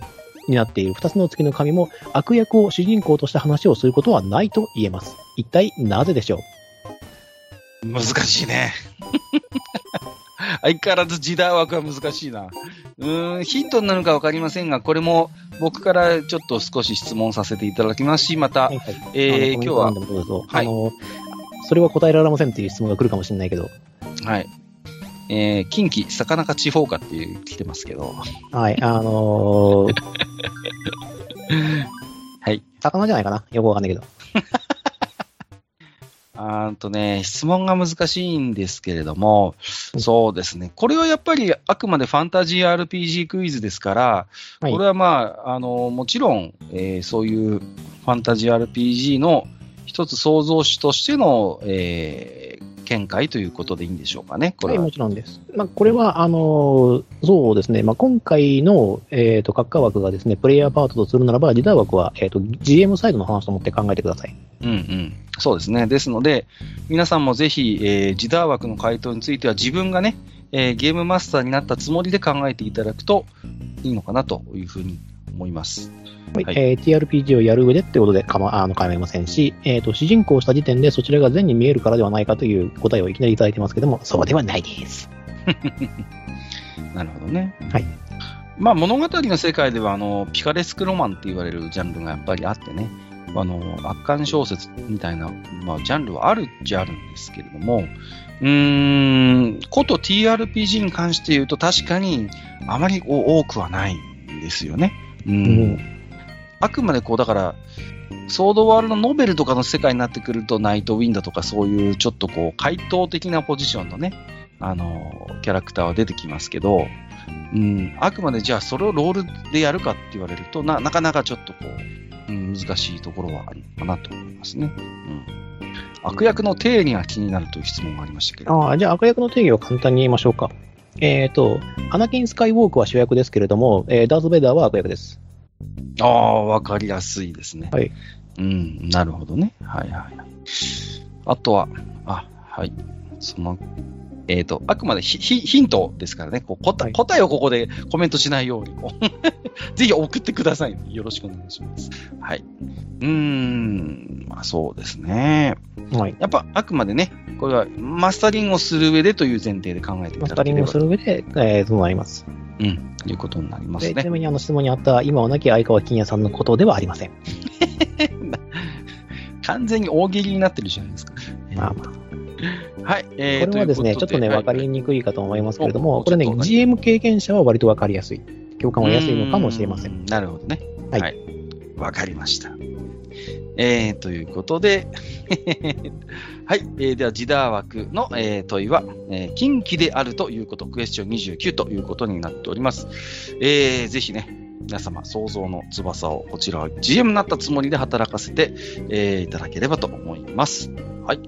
担っている二つの月の神も悪役を主人公とした話をすることはないと言えます。一体なぜでしょう？難しいね。相変わらずジダー枠は難しいな。うーん、ヒントになるかわかりませんが、これも僕からちょっと少し質問させていただきますし、また、はいはいえー今日ははいあの、それは答えられませんっていう質問が来るかもしれないけど、はい。えー、近畿、魚か地方かっていう来てますけど、はい、あのー はい。魚じゃないかなよくわかんないけど。あーとね、質問が難しいんですけれども、そうですね。これはやっぱりあくまでファンタジー RPG クイズですから、はいこれはまあ、あの、もちろん、えーそういうファンタジー RPG の一つ創造主としての、えー見解ということでいいんでしょうかね、こはい、れは。もちろんです。まあ、これは、あのーそうですね、まあ、今回の、えっ、と、閣下枠がですね、プレイヤーパートとするならば、リーダー枠は、えっ、と、GM サイドの話と思って考えてください。うんうん。そうですね。ですので、皆さんもぜひ、えー、ジダー枠の回答については自分がね、えーゲームマスターになったつもりで考えていただくといいのかなというふうに思います。はいはいえー TRPG をやる上でってことでかま、あの、構いませんし、えっ、と、主人公をした時点でそちらが善に見えるからではないかという答えをいきなりいただいてますけども、そうではないです。なるほどね。はい。まあ物語の世界では、あの、ピカレスクロマンって言われるジャンルがやっぱりあってね、あの、圧巻小説みたいな、まあジャンルはあるっちゃあるんですけれども、うーん、こと TRPG に関して言うと確かにあまり多くはないんですよね。うんあくまでこう、だから、ソードワールドノベルとかの世界になってくると、ナイトウィンドとかそういうちょっとこう、回答的なポジションのね、あの、キャラクターは出てきますけど、うん、あくまでじゃあそれをロールでやるかって言われると、な、かなかちょっとこう、うん、難しいところはあるかなと思いますね。うん。悪役の定義が気になるという質問がありましたけど。ああ、じゃあ悪役の定義を簡単に言いましょうか。えっ、と、アナキン・スカイウォークは主役ですけれども、えーダース・ベイダーは悪役です。ああ、わかりやすいですね。はい。うん、なるほどね。はいはい。あとは、あ、はい。その、えっ、と、あくまでヒントですからね、こう答はい答えをここでコメントしないように、ぜひ送ってください、よろしくお願いします。はい。うーん、まあそうですね。はい。やっぱあくまでね、これはマスタリングをする上でという前提で考えていマただければスタリングをする上で、えーそうなります。うん、いうことになりますでちね。なみにあの質問にあった、今は亡き相川金也さんのことではありません。完全に大喜利になってるじゃないですか。まあまあ。はい。えーこれはですね、ちょっとね、わかりにくいかと思いますけれども、これね、GM 経験者は割とわかりやすい。共感はやすいのかもしれません。うーなるほどね。はいわ、かりました。えー、ということで、はい。えー、では、ジダー枠の、えー問いは、えー近畿であるということ、クエスチョン29ということになっております。えー、ぜひね、皆様、想像の翼を、こちらは GM になったつもりで働かせて、えーいただければと思います。はい。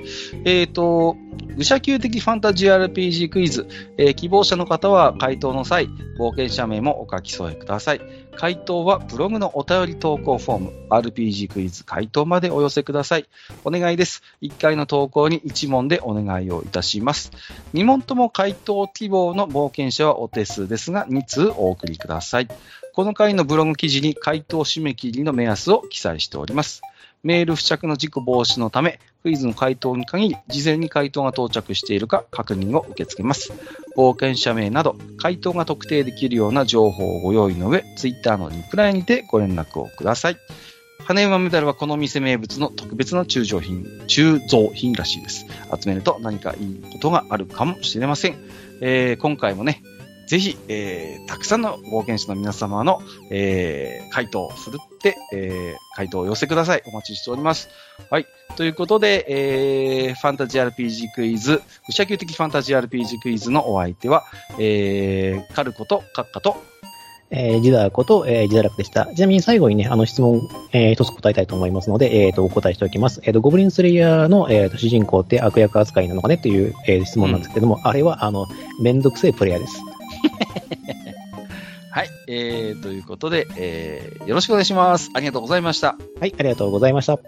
えっ、と、愚者級的ファンタジー RPG クイズ、えー希望者の方は回答の際、冒険者名もお書き添えください。回答はブログのお便り投稿フォーム、RPG クイズ回答までお寄せください。お願いです。1回の投稿に1問でお願いをいたします。2問とも回答希望の冒険者はお手数ですが、2通お送りください。この回のブログ記事に回答締め切りの目安を記載しております。メール付着の事故防止のため、クイズの回答に限り、事前に回答が到着しているか確認を受け付けます。冒険者名など、回答が特定できるような情報をご用意の上、ツイッターのリプライにてご連絡をください。羽馬メダルはこの店名物の特別な鋳造品、鋳造品らしいです。集めると何かいいことがあるかもしれません。えー今回もね、ぜひ、えーたくさんの冒険者の皆様の、えー回答を振るって、えー回答を寄せください。お待ちしております。はい。ということで、えーファンタジー RPG クイズ、愚者級的ファンタジー RPG クイズのお相手は、えーカルコとカッカと、えージダーこと、えージダラクでした。ちなみに最後にね、あの質問、えー一つ答えたいと思いますので、えっ、と、お答えしておきます。えっ、と、ゴブリンスレイヤーの、えーと主人公って悪役扱いなのかねっていう、えー質問なんですけども、あれは、あの、めんどくせえプレイヤーです。はい。えーということで、えーよろしくお願いします。ありがとうございました。はい、ありがとうございました。